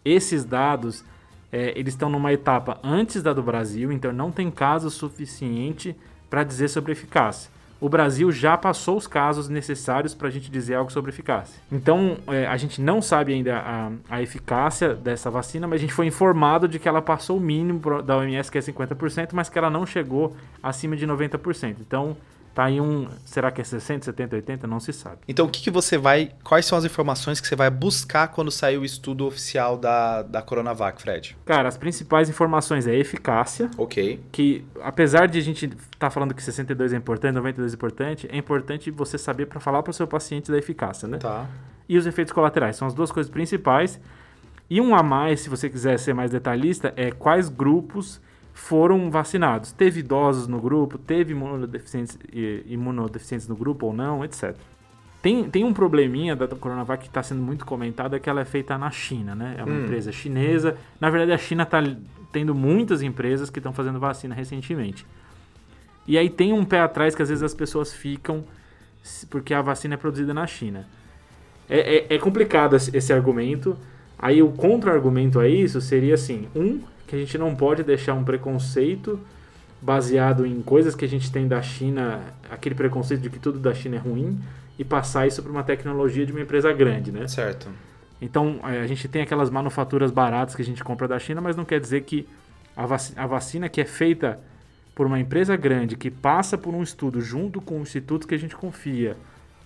Esses dados, é, eles estão numa etapa antes da do Brasil, então não tem caso suficiente para dizer sobre eficácia. O Brasil já passou os casos necessários para a gente dizer algo sobre eficácia. Então, é, a gente não sabe ainda a, a eficácia dessa vacina, mas a gente foi informado de que ela passou o mínimo da OMS, que é 50%, mas que ela não chegou acima de 90%. Então, tá aí um. Será que é 60, 70, 80? Não se sabe. Então, o que, que você vai. Quais são as informações que você vai buscar quando sair o estudo oficial da, da Coronavac, Fred? Cara, as principais informações é eficácia, Ok. que apesar de a gente estar tá falando que 62 é importante, 92 é importante, é importante você saber para falar para o seu paciente da eficácia, né? Tá. E os efeitos colaterais são as duas coisas principais. E um a mais, se você quiser ser mais detalhista, é quais grupos foram vacinados. Teve idosos no grupo, teve imunodeficientes, imunodeficientes no grupo ou não, etc. Tem, tem um probleminha da Coronavac que está sendo muito comentado, é que ela é feita na China, né? É uma Hum. empresa chinesa. Na verdade, a China está tendo muitas empresas que estão fazendo vacina recentemente. E aí tem um pé atrás que às vezes as pessoas ficam porque a vacina é produzida na China. É, é, é complicado esse argumento. Aí o contra-argumento a isso seria assim: um, que a gente não pode deixar um preconceito baseado em coisas que a gente tem da China, aquele preconceito de que tudo da China é ruim, e passar isso para uma tecnologia de uma empresa grande, né? Certo. Então, é, a gente tem aquelas manufaturas baratas que a gente compra da China, mas não quer dizer que a, vaci- a vacina que é feita por uma empresa grande, que passa por um estudo junto com um instituto que a gente confia,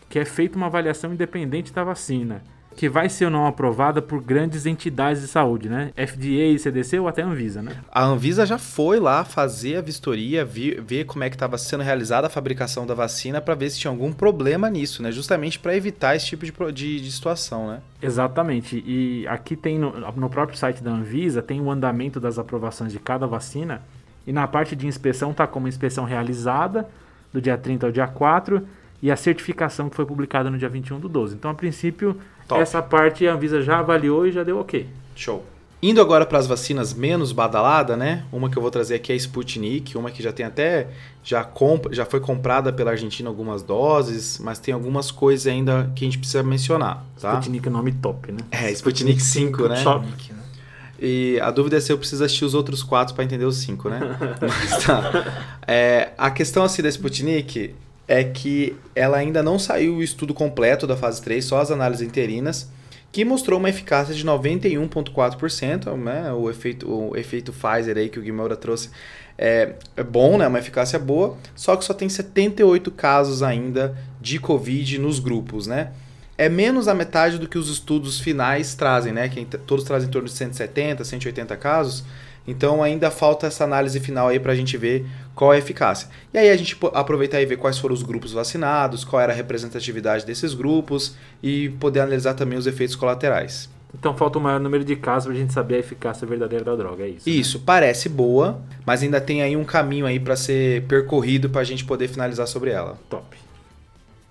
que é feita uma avaliação independente da vacina, que vai ser ou não aprovada por grandes entidades de saúde, né? FDA, CDC ou até Anvisa, né? A Anvisa já foi lá fazer a vistoria, vi- ver como é que estava sendo realizada a fabricação da vacina para ver se tinha algum problema nisso, né? Justamente para evitar esse tipo de, de, de situação, né? Exatamente. E aqui tem no, no próprio site da Anvisa tem o andamento das aprovações de cada vacina. E na parte de inspeção tá como inspeção realizada do dia 30 ao dia 4 e a certificação que foi publicada no dia 21 do 12. Então, a princípio, Top. essa parte a Anvisa já avaliou e já deu ok. Show. Indo agora para as vacinas menos badalada, né? Uma que eu vou trazer aqui é a Sputnik, uma que já tem até já compra, já foi comprada pela Argentina algumas doses, mas tem algumas coisas ainda que a gente precisa mencionar, tá? Sputnik é nome top, né? É, Sputnik 5, né? Top. E a dúvida é se eu preciso assistir os outros quatro para entender os cinco, né? <laughs> Mas tá. É, a questão assim da Sputnik é que ela ainda não saiu o estudo completo da fase 3, só as análises interinas, que mostrou uma eficácia de 91,4%, né? O efeito, o efeito Pfizer aí que o Guimora trouxe é, é bom, né? Uma eficácia boa, só que só tem 78 casos ainda de Covid nos grupos, né? É menos da metade do que os estudos finais trazem, né? Que todos trazem em torno de 170, 180 casos. Então ainda falta essa análise final aí para a gente ver qual é a eficácia. E aí a gente aproveitar e ver quais foram os grupos vacinados, qual era a representatividade desses grupos e poder analisar também os efeitos colaterais. Então falta o maior número de casos pra gente saber a eficácia verdadeira da droga, é isso. né? Isso, parece boa, mas ainda tem aí um caminho aí para ser percorrido para a gente poder finalizar sobre ela. Top.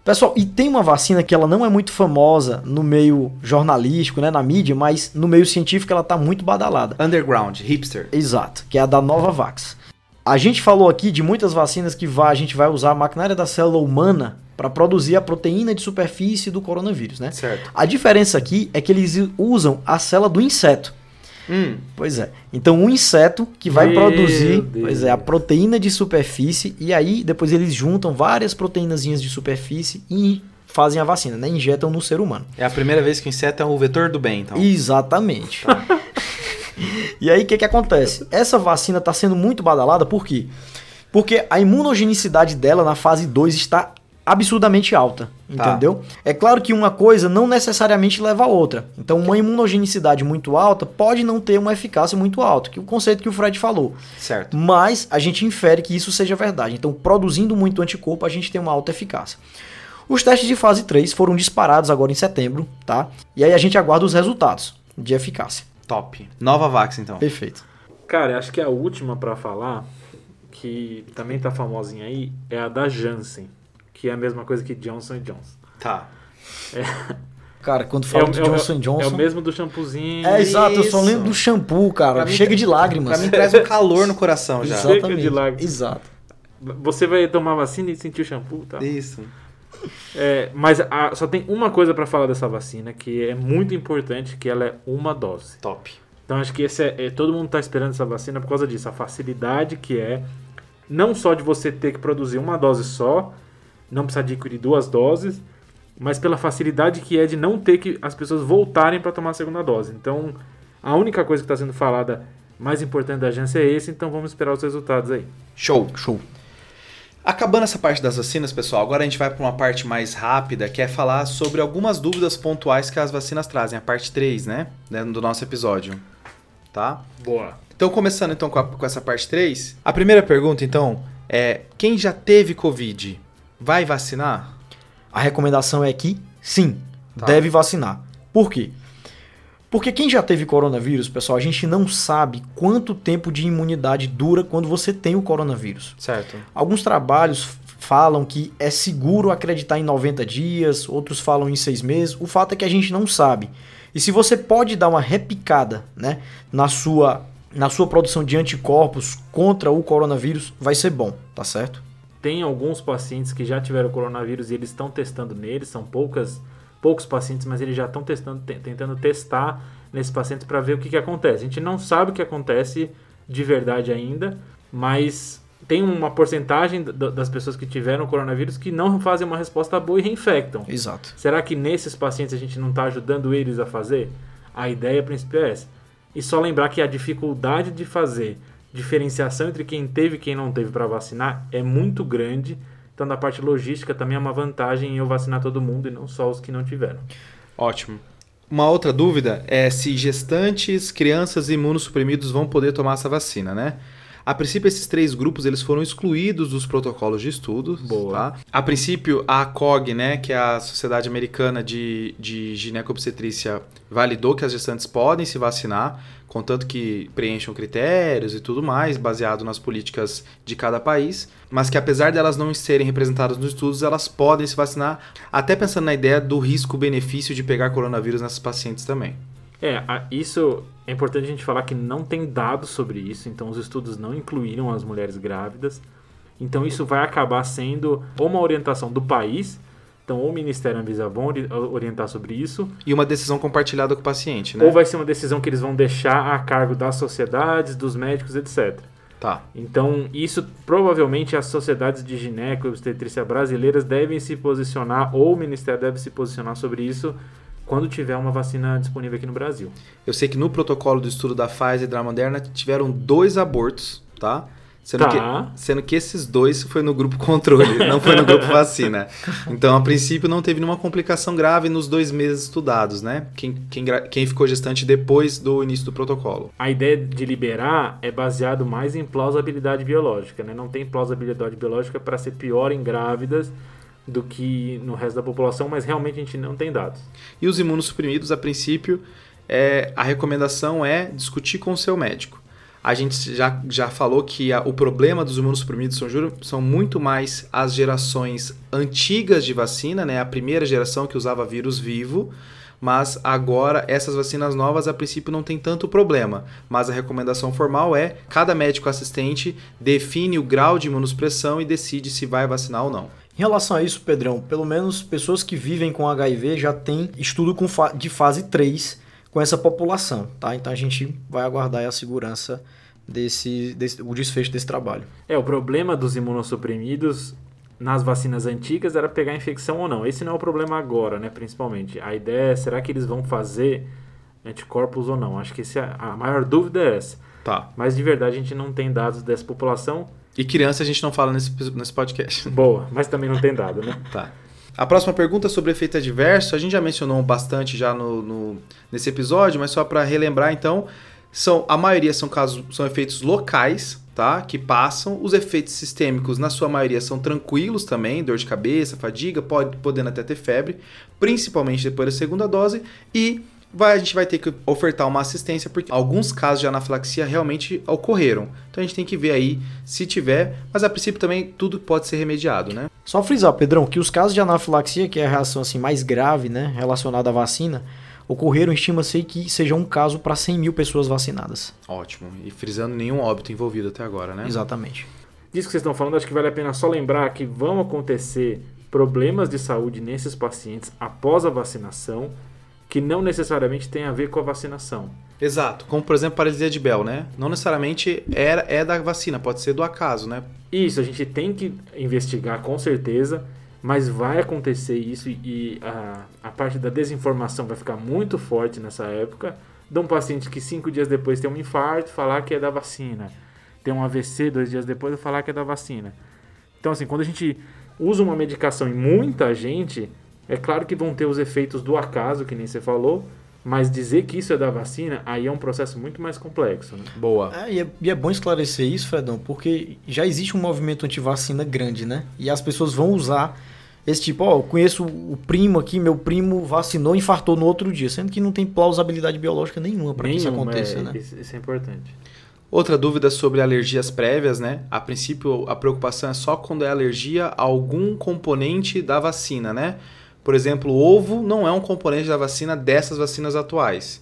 Pessoal, e tem uma vacina que ela não é muito famosa no meio jornalístico, né, na mídia, mas no meio científico ela tá muito badalada. Underground, hipster. Exato, que é a da Novavax. A gente falou aqui de muitas vacinas que vai- a gente vai usar a maquinária da célula humana para produzir a proteína de superfície do coronavírus, né? Certo. A diferença aqui é que eles usam a célula do inseto. Hum, Pois é. Então, um inseto que vai Meu produzir, Deus. pois é, a proteína de superfície e aí depois eles juntam várias proteínazinhas de superfície e fazem a vacina, né? Injetam no ser humano. é a primeira vez que o inseto é o vetor do bem, então. Exatamente. <laughs> e aí o que que acontece? Essa vacina está sendo muito badalada por quê? Porque a imunogenicidade dela na fase 2 está absurdamente alta, Tá. entendeu? É claro que uma coisa não necessariamente leva a outra. Então, uma imunogenicidade muito alta pode não ter uma eficácia muito alta, que é o conceito que o Fred falou. Certo. Mas a gente infere que isso seja verdade. Então, produzindo muito anticorpo, a gente tem uma alta eficácia. Os testes de fase 3 foram disparados agora em setembro, tá? E aí a gente aguarda os resultados de eficácia. Top. Nova Vax, então. Perfeito. Cara, acho que a última pra falar, que também tá famosinha aí, é a da Janssen, que é a mesma coisa que Johnson Johnson. Tá. Cara, quando fala é, de é o- Johnson É Johnson. o mesmo do shampoozinho. É, exato, eu só lembro do shampoo, cara. Pra mim, Chega de lágrimas. Pra mim traz um calor no coração já. Exatamente. de lágrimas. Exato. Você vai tomar vacina e sentir o shampoo, tá? Isso. É, mas a- só tem uma coisa pra falar dessa vacina que é muito importante, que ela é uma dose. Top. Então acho que esse é, é- todo mundo tá esperando essa vacina por causa disso, a facilidade que é não só de você ter que produzir uma dose só, não precisar adquirir duas doses, mas pela facilidade que é de não ter que as pessoas voltarem para tomar a segunda dose. Então, a única coisa que está sendo falada mais importante da agência é esse, então vamos esperar os resultados aí. Show. Show. Acabando essa parte das vacinas, pessoal, agora a gente vai para uma parte mais rápida, que é falar sobre algumas dúvidas pontuais que as vacinas trazem, a parte 3, né? né, Do nosso episódio. Tá? Boa. Então, começando então com, a- com essa parte 3, a primeira pergunta, então, é: quem já teve Covid vai vacinar? A recomendação é que sim, Tá. deve vacinar. Por quê? Porque quem já teve coronavírus, pessoal, a gente não sabe quanto tempo de imunidade dura quando você tem o coronavírus. Certo. Alguns trabalhos falam que é seguro acreditar em 90 dias, outros falam em 6 meses. O fato é que a gente não sabe. E se você pode dar uma repicada né, na, sua, na sua produção de anticorpos contra o coronavírus, vai ser bom, tá certo? Tem alguns pacientes que já tiveram coronavírus e eles estão testando neles, são poucas, poucos pacientes, mas eles já estão testando, tentando testar nesses pacientes para ver o que, que acontece. A gente não sabe o que acontece de verdade ainda, mas tem uma porcentagem das pessoas que tiveram coronavírus que não fazem uma resposta boa e reinfectam. Exato. Será que nesses pacientes a gente não está ajudando eles a fazer? A ideia principal é essa. E só lembrar que a dificuldade de fazer diferenciação entre quem teve e quem não teve para vacinar é muito grande. Então, da parte logística, também é uma vantagem em eu vacinar todo mundo e não só os que não tiveram. Ótimo. Uma outra dúvida é se gestantes, crianças e imunossuprimidos vão poder tomar essa vacina, né? A princípio, esses três grupos eles foram excluídos dos protocolos de estudo. Boa. Tá? A princípio, a COG, né, que é a Sociedade Americana de, de Ginecobstetrícia, validou que as gestantes podem se vacinar, contanto que preencham critérios e tudo mais, baseado nas políticas de cada país, mas que apesar delas não serem representadas nos estudos, elas podem se vacinar, até pensando na ideia do risco-benefício de pegar coronavírus nessas pacientes também. É, isso é importante a gente falar que não tem dados sobre isso, então os estudos não incluíram as mulheres grávidas. Então isso vai acabar sendo uma orientação do país. Então, ou o Ministério Anvisa vão orientar sobre isso. E uma decisão compartilhada com o paciente, né? Ou vai ser uma decisão que eles vão deixar a cargo das sociedades, dos médicos, etc. Tá. Então, isso provavelmente as sociedades de gineco e obstetrícia brasileiras devem se posicionar, ou o Ministério deve se posicionar sobre isso quando tiver uma vacina disponível aqui no Brasil. Eu sei que no protocolo do estudo da Pfizer e da Moderna tiveram dois abortos, tá? Sendo, tá. que, sendo que esses dois foi no grupo controle, <laughs> não foi no grupo vacina. Então, a princípio, não teve nenhuma complicação grave nos dois meses estudados, né? Quem, quem, quem ficou gestante depois do início do protocolo. A ideia de liberar é baseado mais em plausibilidade biológica, né? Não tem plausibilidade biológica para ser pior em grávidas do que no resto da população, mas realmente a gente não tem dados. E os imunossuprimidos, a princípio, é, a recomendação é discutir com o seu médico. A gente já, já falou que a, o problema dos imunossuprimidos são, são muito mais as gerações antigas de vacina, né? a primeira geração que usava vírus vivo, mas agora essas vacinas novas a princípio não tem tanto problema. Mas a recomendação formal é cada médico assistente define o grau de imunossupressão e decide se vai vacinar ou não. Em relação a isso, Pedrão, pelo menos pessoas que vivem com HIV já tem estudo de fase 3 com essa população, tá? Então a gente vai aguardar a segurança desse, desse o desfecho desse trabalho. É, o problema dos imunossuprimidos nas vacinas antigas era pegar infecção ou não. Esse não é o problema agora, né, principalmente. A ideia é, será que eles vão fazer anticorpos ou não? Acho que esse é, a maior dúvida é essa. Tá. Mas de verdade a gente não tem dados dessa população. E criança a gente não fala nesse, nesse podcast. Boa, mas também não tem dado, né? <laughs> tá. A próxima pergunta sobre efeito adverso, a gente já mencionou bastante já no, no nesse episódio, mas só para relembrar então, são a maioria são casos são efeitos locais, tá? Que passam. Os efeitos sistêmicos, na sua maioria, são tranquilos também, dor de cabeça, fadiga, pode podendo até ter febre, principalmente depois da segunda dose e vai, a gente vai ter que ofertar uma assistência, porque alguns casos de anafilaxia realmente ocorreram. Então a gente tem que ver aí se tiver, mas a princípio também tudo pode ser remediado, né? Só frisar, Pedrão, que os casos de anafilaxia, que é a reação assim mais grave, né, relacionada à vacina, ocorreram, estima-se que seja um caso para 100 mil pessoas vacinadas. Ótimo. E frisando nenhum óbito envolvido até agora, né? Exatamente. Disso que vocês estão falando, acho que vale a pena só lembrar que vão acontecer problemas de saúde nesses pacientes após a vacinação que não necessariamente tem a ver com a vacinação. Exato, como por exemplo paralisia de Bell, né? Não necessariamente é, é da vacina, pode ser do acaso, né? Isso, a gente tem que investigar com certeza, mas vai acontecer isso e a, a parte da desinformação vai ficar muito forte nessa época. De um paciente que cinco dias depois tem um infarto, falar que é da vacina. Tem um AVC dois dias depois, falar que é da vacina. Então, assim, quando a gente usa uma medicação em muita gente, é claro que vão ter os efeitos do acaso, que nem você falou, mas dizer que isso é da vacina, aí é um processo muito mais complexo. Né? Boa. É, e, é, e, é, bom esclarecer isso, Fredão, porque já existe um movimento anti-vacina grande, né? E as pessoas vão usar esse tipo, ó, eu conheço o primo aqui, meu primo vacinou e infartou no outro dia, sendo que não tem plausibilidade biológica nenhuma para que isso aconteça, é, né? Isso é importante. Outra dúvida sobre alergias prévias, né? A princípio, a preocupação é só quando é alergia a algum componente da vacina, né? Por exemplo, o ovo não é um componente da vacina dessas vacinas atuais.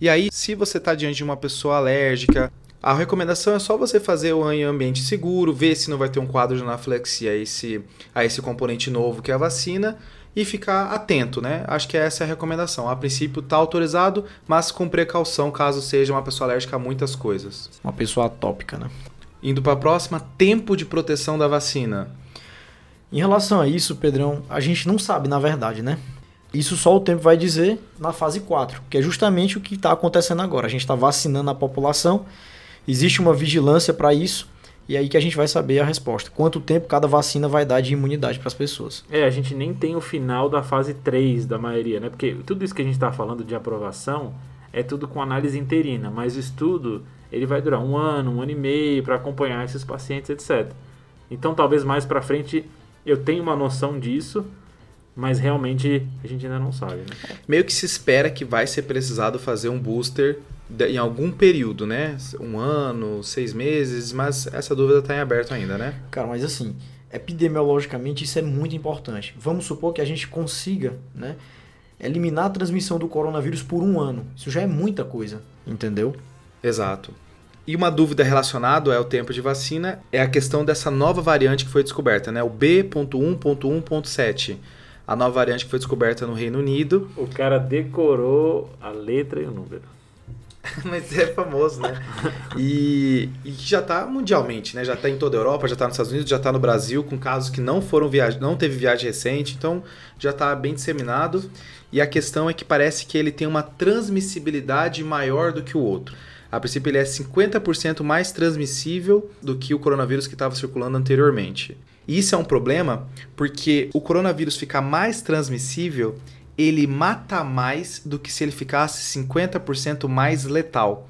E aí, se você está diante de uma pessoa alérgica, A recomendação é só você fazer o em ambiente seguro, ver se não vai ter um quadro de anafilaxia a esse, a esse componente novo que é a vacina e ficar atento, né? Acho que essa é a recomendação. A princípio está autorizado, mas com precaução caso seja uma pessoa alérgica a muitas coisas. Uma pessoa atópica, né? Indo para a próxima, tempo de proteção da vacina. Em relação a isso, Pedrão, a gente não sabe na verdade, né? Isso só o tempo vai dizer na fase 4, que é justamente o que está acontecendo agora. A gente está vacinando a população, existe uma vigilância para isso, e aí que a gente vai saber a resposta. Quanto tempo cada vacina vai dar de imunidade para as pessoas. É, a gente nem tem o final da fase 3 da maioria, né? Porque tudo isso que a gente está falando de aprovação é tudo com análise interina, mas o estudo ele vai durar um ano, um ano e meio para acompanhar esses pacientes, etc. Então talvez mais para frente eu tenha uma noção disso, mas realmente a gente ainda não sabe. Né? Meio que se espera que vai ser precisado fazer um booster em algum período, né? Um ano, seis meses, mas essa dúvida está em aberto ainda, né? Cara, mas assim, epidemiologicamente isso é muito importante. Vamos supor que a gente consiga, né? Eliminar a transmissão do coronavírus por um ano. Isso já é muita coisa, entendeu? Exato. E uma dúvida relacionada ao tempo de vacina é a questão dessa nova variante que foi descoberta, né? O B.1.1.7. A nova variante que foi descoberta no Reino Unido. O cara decorou a letra e o número. <laughs> Mas é famoso, né? E, e já está mundialmente, né? Já está em toda a Europa, já está nos Estados Unidos, já está no Brasil, com casos que não foram viagem, não teve viagem recente, então já está bem disseminado. E a questão é que parece que ele tem uma transmissibilidade maior do que o outro. A princípio, ele é 50% mais transmissível do que o coronavírus que estava circulando anteriormente. E isso é um problema porque o coronavírus fica mais transmissível ele mata mais do que se ele ficasse 50% mais letal.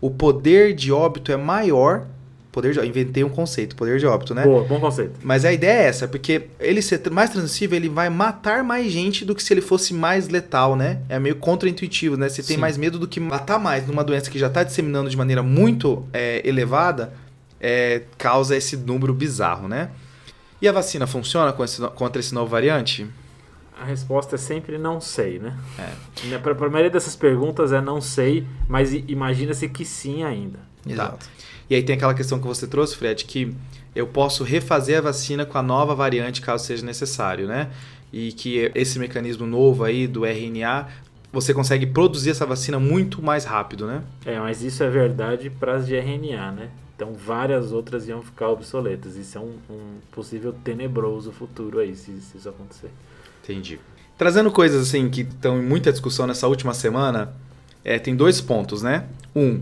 O poder de óbito é maior. Poder de, inventei um conceito, poder de óbito, né? Boa, bom conceito. Mas a ideia é essa, porque ele ser mais transmissível, ele vai matar mais gente do que se ele fosse mais letal, né? É meio contraintuitivo, né? Você tem mais medo do que matar mais numa doença que já está disseminando de maneira muito é, elevada, é, causa esse número bizarro, né? E a vacina funciona esse, contra esse novo variante? A resposta é sempre não sei, né? É. Para a maioria dessas perguntas é não sei, mas imagina-se que sim ainda. Exato. Tá. E aí tem aquela questão que você trouxe, Fred, que eu posso refazer a vacina com a nova variante caso seja necessário, né? E que esse mecanismo novo aí do RNA, você consegue produzir essa vacina muito mais rápido, né? É, mas isso é verdade para as de RNA, né? Então várias outras iam ficar obsoletas. Isso é um, um possível tenebroso futuro aí, se, se isso acontecer. Entendi. Trazendo coisas assim que estão em muita discussão nessa última semana, é, tem dois pontos, né? Um,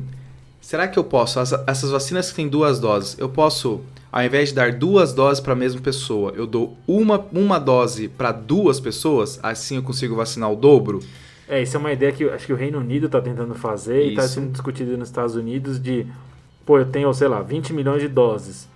será que eu posso, as, essas vacinas que têm duas doses, eu posso, ao invés de dar duas doses para a mesma pessoa, eu dou uma, uma dose para duas pessoas, assim eu consigo vacinar o dobro? É, isso é uma ideia que acho que o Reino Unido está tentando fazer isso. e está sendo discutido nos Estados Unidos de, pô, eu tenho, sei lá, 20 milhões de doses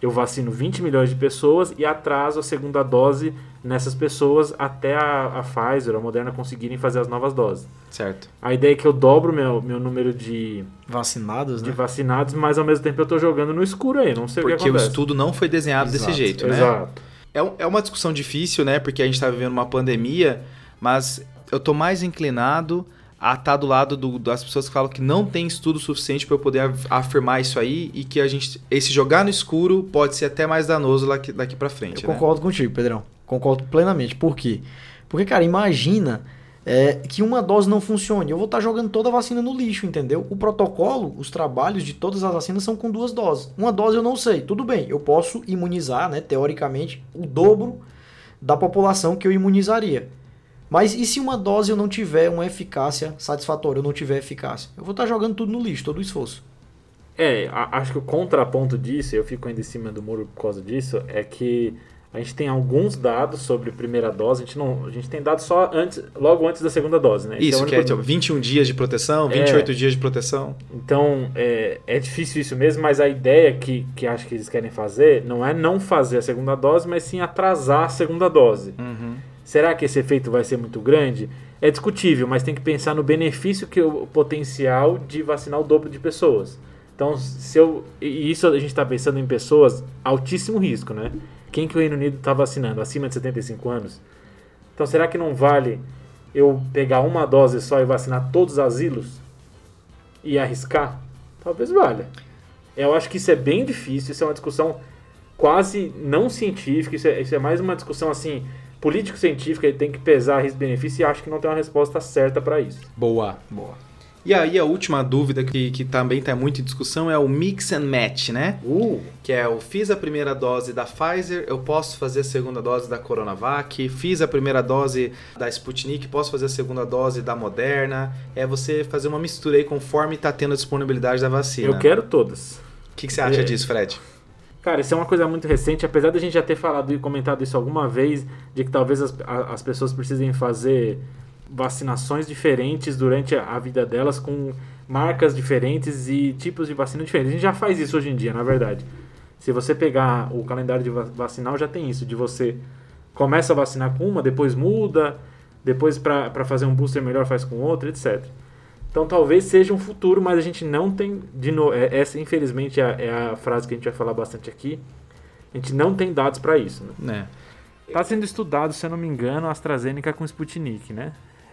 eu vacino 20 milhões de pessoas e atraso a segunda dose nessas pessoas até a, a Pfizer ou a Moderna conseguirem fazer as novas doses. Certo. A ideia é que eu dobro meu, meu número de vacinados, de né? vacinados, mas ao mesmo tempo eu estou jogando no escuro aí, não sei Porque o que acontece. Porque o estudo não foi desenhado Exato. desse jeito, né? Exato. É, é uma discussão difícil, né? Porque a gente está vivendo uma pandemia, mas eu estou mais inclinado a estar tá do lado do, das pessoas que falam que não tem estudo suficiente para eu poder afirmar isso aí e que a gente esse jogar no escuro pode ser até mais danoso daqui, daqui para frente. Eu né? concordo contigo, Pedrão. Concordo plenamente. Por quê? Porque, cara, imagina é, que uma dose não funcione. Eu vou estar tá jogando toda a vacina no lixo, entendeu? O protocolo, os trabalhos de todas as vacinas são com duas doses. Uma dose eu não sei. Tudo bem, eu posso imunizar, né, teoricamente, o dobro da população que eu imunizaria. Mas e se uma dose eu não tiver uma eficácia satisfatória, eu não tiver eficácia? Eu vou estar jogando tudo no lixo, todo o esforço. É, acho que o contraponto disso, eu fico ainda em cima do muro por causa disso, é que a gente tem alguns dados sobre primeira dose, a gente não, a gente tem dados só antes, logo antes da segunda dose, né? Isso, é que é tipo, 21 dias de proteção, 28 é, dias de proteção. Então, é, é difícil isso mesmo, mas a ideia que, que acho que eles querem fazer não é não fazer a segunda dose, mas sim atrasar a segunda dose. Uhum. Será que esse efeito vai ser muito grande? É discutível, mas tem que pensar no benefício que o potencial de vacinar o dobro de pessoas. Então, se eu, e isso a gente está pensando em pessoas altíssimo risco, né? Quem que o Reino Unido está vacinando? Acima de 75 anos? Então, será que não vale eu pegar uma dose só e vacinar todos os asilos? E arriscar? talvez valha. Eu acho que isso é bem difícil, isso é uma discussão quase não científica, isso é, isso é mais uma discussão assim, político-científica, ele tem que pesar risco-benefício e acho que não tem uma resposta certa para isso. Boa. Boa. E aí a última dúvida que, que também está muito em discussão é o mix and match, né? Uh, Que é eu fiz a primeira dose da Pfizer, eu posso fazer a segunda dose da Coronavac, fiz a primeira dose da Sputnik, posso fazer a segunda dose da Moderna. É você fazer uma mistura aí conforme está tendo a disponibilidade da vacina. eu quero todas. O que, que você acha É. disso, Fred? Cara, isso é uma coisa muito recente, apesar da gente já ter falado e comentado isso alguma vez, de que talvez as, as pessoas precisem fazer vacinações diferentes durante a, vida delas com marcas diferentes e tipos de vacina diferentes. A gente já faz isso hoje em dia, na verdade. Se você pegar o calendário de va- vacinal, já tem isso, de você começa a vacinar com uma, depois muda, depois para fazer um booster melhor faz com outra, etc. Então talvez seja um futuro, mas a gente não tem. De novo, essa infelizmente é a, é a frase que a gente vai falar bastante aqui. A gente não tem dados para isso. Né? Né? Está sendo estudado, se eu não me engano, a AstraZeneca com Sputnik, né?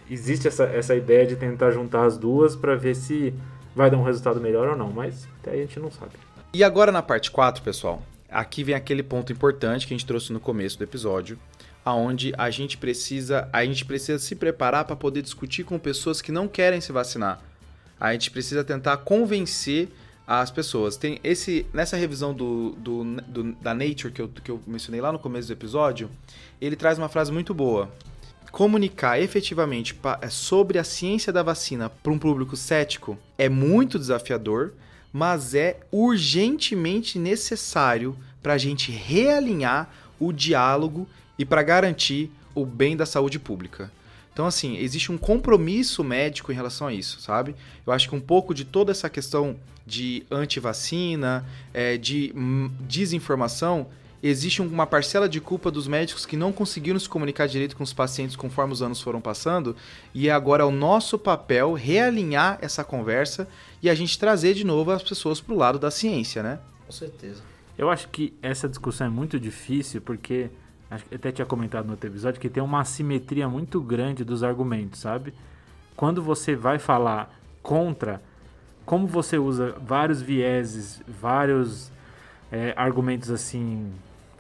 Existe essa, essa ideia de tentar juntar as duas para ver se vai dar um resultado melhor ou não, mas até aí a gente não sabe. E agora na parte 4, pessoal, aqui vem aquele ponto importante que a gente trouxe no começo do episódio, aonde a gente precisa, a gente precisa se preparar para poder discutir com pessoas que não querem se vacinar. A gente precisa tentar convencer as pessoas. Tem esse nessa revisão do, do, do- da Nature que eu, que eu mencionei lá no começo do episódio, ele traz uma frase muito boa. Comunicar efetivamente pa- sobre a ciência da vacina para um público cético é muito desafiador, mas é urgentemente necessário para a gente realinhar o diálogo e para garantir o bem da saúde pública. Então, assim, existe um compromisso médico em relação a isso, sabe? Eu acho que um pouco de toda essa questão de antivacina, é, de desinformação, existe um- uma parcela de culpa dos médicos que não conseguiram se comunicar direito com os pacientes conforme os anos foram passando, e agora é o nosso papel realinhar essa conversa e a gente trazer de novo as pessoas para o lado da ciência, né? Com certeza. Eu acho que essa discussão é muito difícil porque acho que eu até tinha comentado no outro episódio que tem uma assimetria muito grande dos argumentos, sabe? Quando você vai falar contra, como você usa vários vieses, vários é, argumentos assim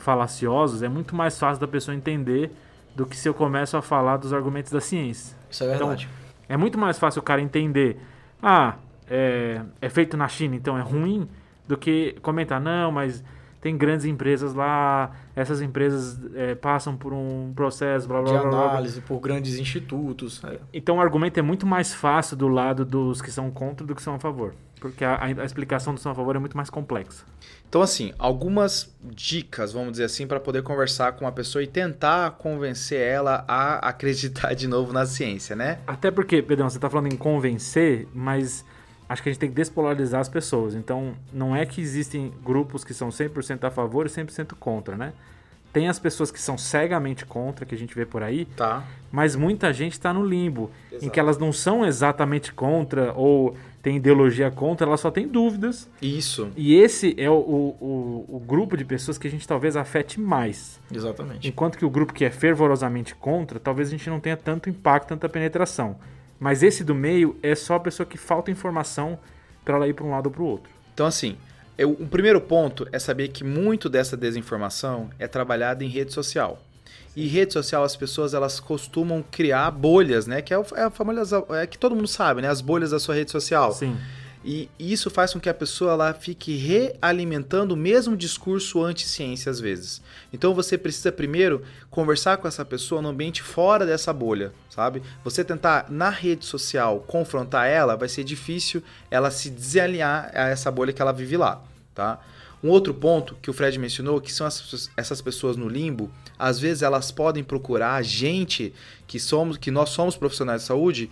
falaciosos, é muito mais fácil da pessoa entender do que se eu começo a falar dos argumentos da ciência. Isso é Então, verdade. É muito mais fácil o cara entender, ah, é, é feito na China, então é ruim, do que comentar, não, mas tem grandes empresas lá, essas empresas é, passam por um processo, blá blá de blá, análise por grandes institutos. é. Então o argumento é muito mais fácil do lado dos que são contra do que são a favor. Porque a, a explicação do são a favor é muito mais complexa. Então, assim, algumas dicas, vamos dizer assim, para poder conversar com uma pessoa e tentar convencer ela a <laughs> acreditar de novo na ciência, né? Até porque, Pedrão, você está falando em convencer, mas acho que a gente tem que despolarizar as pessoas. Então, não é que existem grupos que são 100% a favor e 100% contra, né? Tem as pessoas que são cegamente contra, que a gente vê por aí, Tá. mas muita gente está no limbo, em Exato. que elas não são exatamente contra ou tem ideologia contra, elas só têm dúvidas. Isso. E esse é o, o, o- o grupo de pessoas que a gente talvez afete mais. Exatamente. Enquanto que o grupo que é fervorosamente contra, talvez a gente não tenha tanto impacto, tanta penetração. Mas esse do meio é só a pessoa que falta informação para ela ir para um lado ou para o outro. Então, assim, eu, o primeiro ponto é saber que muito dessa desinformação é trabalhada em rede social. E rede social, as pessoas elas costumam criar bolhas, né? Que é, é a famosa, é que todo mundo sabe, né? As bolhas da sua rede social. Sim. E isso faz com que a pessoa ela fique realimentando o mesmo discurso anti-ciência às vezes. Então você precisa primeiro conversar com essa pessoa no ambiente fora dessa bolha, sabe? Você tentar na rede social confrontar ela, vai ser difícil ela se desalinhar a essa bolha que ela vive lá, tá? Um outro ponto que o Fred mencionou, que são as- essas pessoas no limbo, às vezes elas podem procurar a gente que somos, que nós somos profissionais de saúde,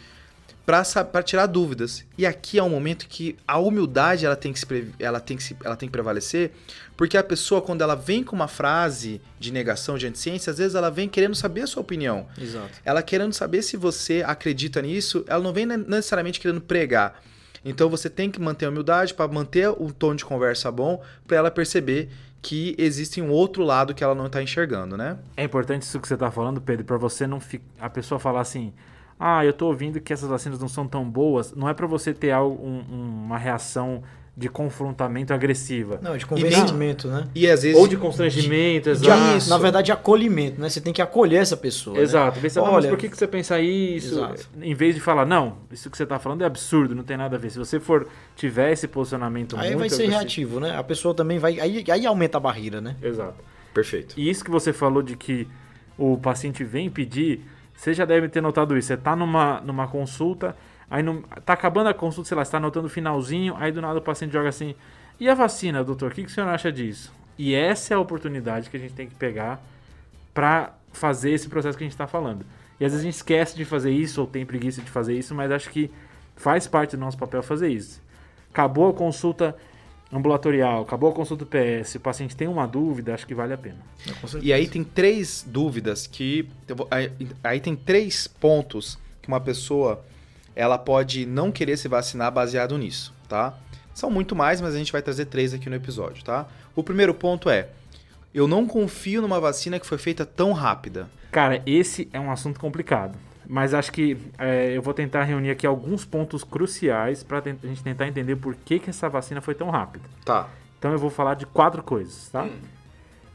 para tirar dúvidas. E aqui é um momento que a humildade ela tem, que se, ela, tem que se, ela tem que prevalecer, porque a pessoa, quando ela vem com uma frase de negação de ciência, às vezes ela vem querendo saber a sua opinião. Exato. Ela querendo saber se você acredita nisso, ela não vem ne- necessariamente querendo pregar. Então você tem que manter a humildade para manter o tom de conversa bom, para ela perceber que existe um outro lado que ela não está enxergando, né? É importante isso que você está falando, Pedro, para você não fi- a pessoa falar assim: "Ah, eu tô ouvindo que essas vacinas não são tão boas". Não é para você ter algo, um- uma reação de confrontamento agressiva. Não, de convencimento, né? E às vezes. Ou de constrangimento, De- exato. na verdade, de acolhimento, né? Você tem que acolher essa pessoa. né? Exato. Vê se, não, mas Olha- por que, que você pensa isso? Exato. Em vez de falar, não, isso que você está falando é absurdo, não tem nada a ver. Se você for tiver esse posicionamento Aí muito vai ser agressivo- reativo, né? A pessoa também vai. Aí, aí aumenta a barreira, né? Exato. Perfeito. E isso que você falou de que o paciente vem pedir, você já deve ter notado isso. Você tá numa, numa consulta, aí não, tá acabando a consulta, sei lá, você tá anotando o finalzinho, aí do nada o paciente joga assim, e a vacina, doutor, o que, que o senhor acha disso? E essa é a oportunidade que a gente tem que pegar para fazer esse processo que a gente está falando. E às vezes a gente esquece de fazer isso, ou tem preguiça de fazer isso, mas acho que faz parte do nosso papel fazer isso. Acabou a consulta ambulatorial, acabou a consulta PS, o paciente tem uma dúvida, acho que vale a pena. E aí tem três dúvidas que. aí tem três pontos que uma pessoa ela pode não querer se vacinar baseado nisso, tá? São muito mais, mas a gente vai trazer três aqui no episódio, tá? O primeiro ponto é: eu não confio numa vacina que foi feita tão rápida. Cara, esse é um assunto complicado. Mas acho que é, eu vou tentar reunir aqui alguns pontos cruciais para a gente tentar entender por que, que essa vacina foi tão rápida. Tá. Então eu vou falar de quatro coisas, tá?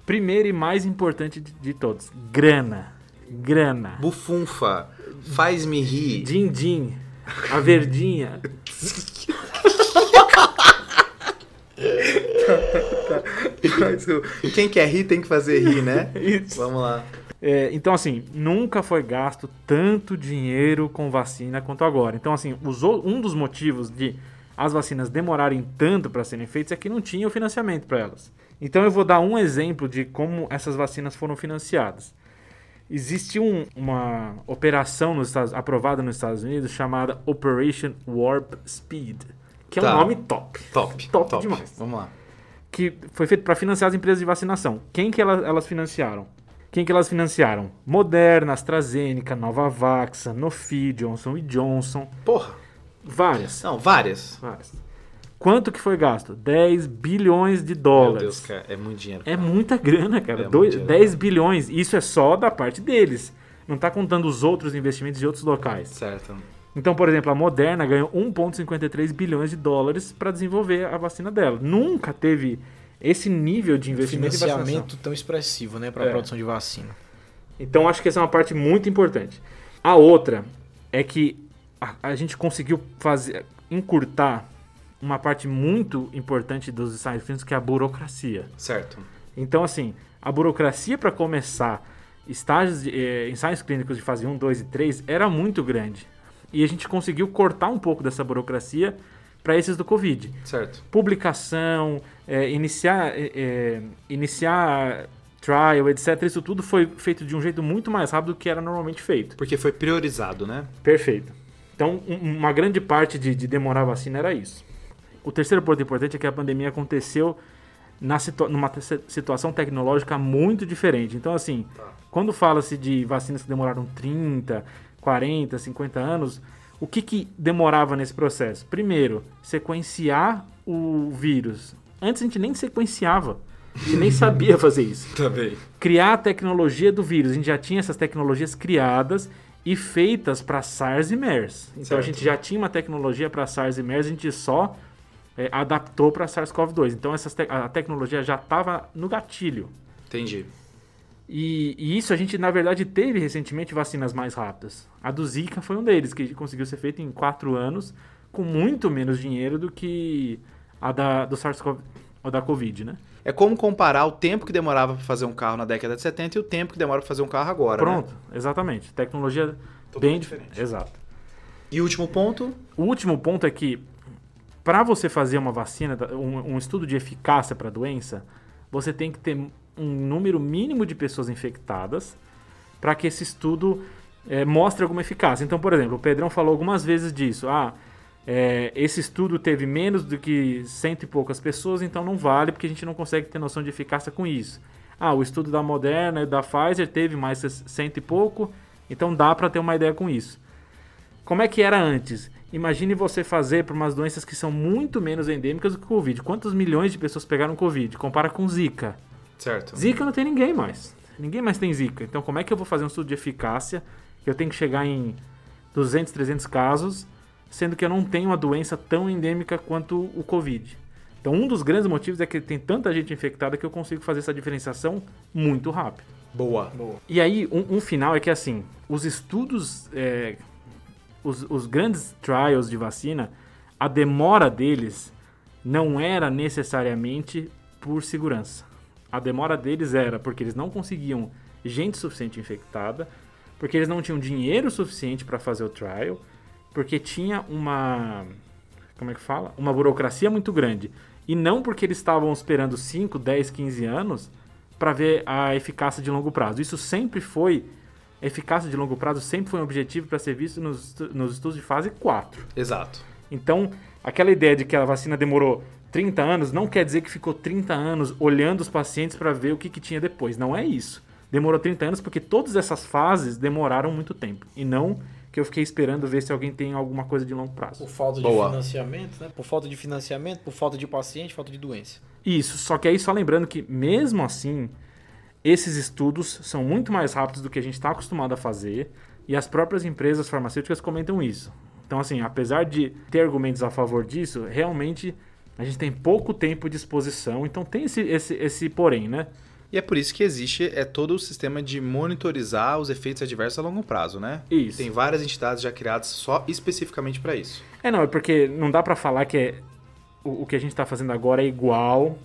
Primeiro e mais importante de, de todos: grana. Grana. Bufunfa, faz-me rir. Din-din. A verdinha. <laughs> Quem quer rir tem que fazer rir, né? Isso. Vamos lá. É, então, assim, nunca foi gasto tanto dinheiro com vacina quanto agora. Então, assim, um dos motivos de as vacinas demorarem tanto para serem feitas é que não tinha o financiamento para elas. Então, eu vou dar um exemplo de como essas vacinas foram financiadas. Existe um- uma operação nos Estados, aprovada nos Estados Unidos chamada Operation Warp Speed, que é Tá. um nome top. Top. Top demais. Vamos lá. que foi feito para financiar as empresas de vacinação. Quem que elas, elas financiaram? Quem que elas financiaram? Moderna, AstraZeneca, Novavax, Sanofi, Johnson Johnson, Porra. várias, Não, várias. várias. Quanto que foi gasto? 10 bilhões de Meu dólares. Deus, cara. É muito dinheiro. É muita grana, cara. É Dois- dinheiro. 10 bilhões. Isso é só da parte deles. Não está contando os outros investimentos de outros locais. Certo. Então, por exemplo, a Moderna ganhou 1,53 bilhões de dólares para desenvolver a vacina dela. Nunca teve esse nível de investimento. Financiamento tão expressivo, né? Pra É. produção de vacina. Então acho que essa é uma parte muito importante. A outra é que a, a gente conseguiu fazer encurtar uma parte muito importante dos ensaios clínicos que é a burocracia. Certo. Então assim, a burocracia para começar estágios de eh, ensaios clínicos de fase 1, 2 e 3 era muito grande. E a gente conseguiu cortar um pouco dessa burocracia para esses do Covid Certo. publicação, é, iniciar, é, é, iniciar trial, etc. Isso tudo foi feito de um jeito muito mais rápido do que era normalmente feito. Porque foi priorizado, né? Perfeito. Então, um- uma grande parte de, de demorar a vacina era isso. O terceiro ponto importante é que a pandemia aconteceu na situa numa situação tecnológica muito diferente. Então, assim, quando fala-se de vacinas que demoraram 30, 40, 50 anos, o que, que demorava nesse processo? Primeiro, sequenciar o vírus. Antes a gente nem sequenciava. A gente nem sabia <laughs> fazer isso Também. criar a tecnologia do vírus. A gente já tinha essas tecnologias criadas e feitas para SARS e MERS. Então Certo. a gente já tinha uma tecnologia para SARS e MERS, a gente só é, adaptou para SARS-CoV-2. Então essas te- a tecnologia já estava no gatilho. Entendi. E, e isso a gente, na verdade, teve recentemente vacinas mais rápidas. A do Zika foi um deles, que conseguiu ser feita em quatro anos, com muito menos dinheiro do que a da, do SARS-CoV, ou da Covid, né? É como comparar o tempo que demorava para fazer um carro na década de 70 e o tempo que demora para fazer um carro agora. né? Pronto, exatamente. Tecnologia Totalmente bem diferente. diferente. Exato. E o último ponto? O último ponto é que, para você fazer uma vacina, um, um estudo de eficácia para a doença, você tem que ter um número mínimo de pessoas infectadas para que esse estudo eh, mostre alguma eficácia. Então, por exemplo, o Pedrão falou algumas vezes disso. Ah, eh, esse estudo teve menos do que cento e poucas pessoas, então não vale porque a gente não consegue ter noção de eficácia com isso. Ah, o estudo da Moderna e da Pfizer teve mais cento e pouco, então dá para ter uma ideia com isso. Como é que era antes? Imagine você fazer para umas doenças que são muito menos endêmicas do que o Covid. Quantos milhões de pessoas pegaram Covid? Compara com Zika. Certo. Zika não tem ninguém mais. Ninguém mais tem Zika. Então, como é que eu vou fazer um estudo de eficácia? Eu tenho que chegar em 200, 300 casos, sendo que eu não tenho uma doença tão endêmica quanto o Covid. Então, um dos grandes motivos é que tem tanta gente infectada que eu consigo fazer essa diferenciação muito rápido. Boa. E aí, um, um final é que, assim, os estudos, é, os, os grandes trials de vacina, a demora deles não era necessariamente por segurança. A demora deles era porque eles não conseguiam gente suficiente infectada, porque eles não tinham dinheiro suficiente para fazer o trial, porque tinha uma. Como é que fala? Uma burocracia muito grande. E não porque eles estavam esperando 5, 10, 15 anos para ver a eficácia de longo prazo. Isso sempre foi. Eficácia de longo prazo sempre foi um objetivo para ser visto nos, nos estudos de fase 4. Exato. Então, aquela ideia de que a vacina demorou 30 anos não quer dizer que ficou 30 anos olhando os pacientes para ver o que, que tinha depois. Não é isso. Demorou 30 anos porque todas essas fases demoraram muito tempo. E não que eu fiquei esperando ver se alguém tem alguma coisa de longo prazo. Por falta Boa. de financiamento, né? Por falta de financiamento, por falta de paciente, falta de doença. Isso, só que aí só lembrando que mesmo assim, esses estudos são muito mais rápidos do que a gente está acostumado a fazer e as próprias empresas farmacêuticas comentam isso. Então, assim, apesar de ter argumentos a favor disso, realmente a gente tem pouco tempo de exposição, então tem esse, esse, esse porém, né? E é por isso que existe é todo o sistema de monitorizar os efeitos adversos a longo prazo, né? Isso. Tem várias entidades já criadas só especificamente para isso. É, não, é porque não dá pra falar que é, o, o que a gente tá fazendo agora é igual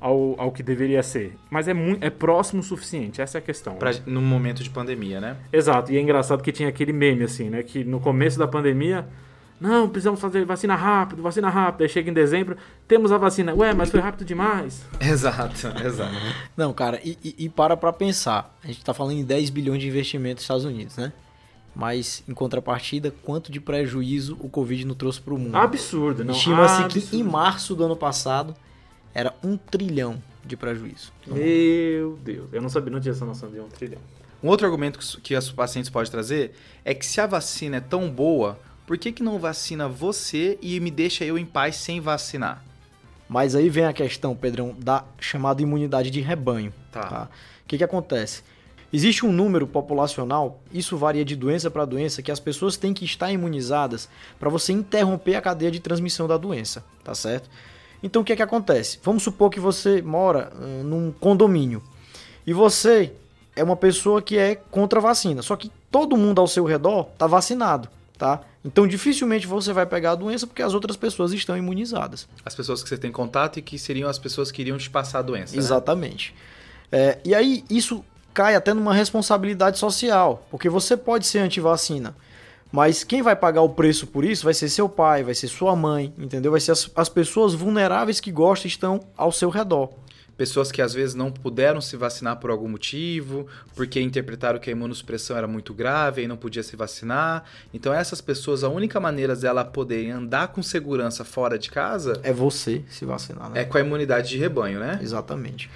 ao, ao que deveria ser. Mas é, muito, é próximo o suficiente, essa é a questão. Pra, num momento de pandemia, né? Exato, e é engraçado que tinha aquele meme assim, né? Que no começo da pandemia, não, precisamos fazer vacina rápido, vacina rápido. Aí chega em dezembro, temos a vacina. Ué, mas foi rápido demais. <laughs> Exato, exato. Não, cara, e, e- e para pra pensar. A gente tá falando em 10 bilhões de investimento nos Estados Unidos, né? Mas, em contrapartida, quanto de prejuízo o Covid não trouxe pro mundo? Absurdo, não. Estima-se que em março do ano passado era um trilhão de prejuízo. Meu Deus, eu não sabia, não tinha essa noção de um trilhão. Um outro argumento que os- que os pacientes podem trazer é que se a vacina é tão boa, por que, que não vacina você e me deixa eu em paz sem vacinar? Mas aí vem a questão, Pedrão, da chamada imunidade de rebanho. Tá. tá? O que, que acontece? Existe um número populacional, isso varia de doença para doença, que as pessoas têm que estar imunizadas para você interromper a cadeia de transmissão da doença, tá certo? Então o que, que acontece? Vamos supor que você mora hum, num condomínio e você é uma pessoa que é contra a vacina, só que todo mundo ao seu redor está vacinado, tá? Então dificilmente você vai pegar a doença porque as outras pessoas estão imunizadas. As pessoas que você tem contato e que seriam as pessoas que iriam te passar a doença. né? Exatamente. É, e aí, isso cai até numa responsabilidade social, porque você pode ser antivacina, mas quem vai pagar o preço por isso vai ser seu pai, vai ser sua mãe, entendeu? Vai ser as, as pessoas vulneráveis que gostam e estão ao seu redor. Pessoas que às vezes não puderam se vacinar por algum motivo, porque interpretaram que a imunossupressão era muito grave e não podia se vacinar. Então essas pessoas, a única maneira dela poderem andar com segurança fora de casa É você se vacinar, né? é com a imunidade de rebanho, né? Exatamente.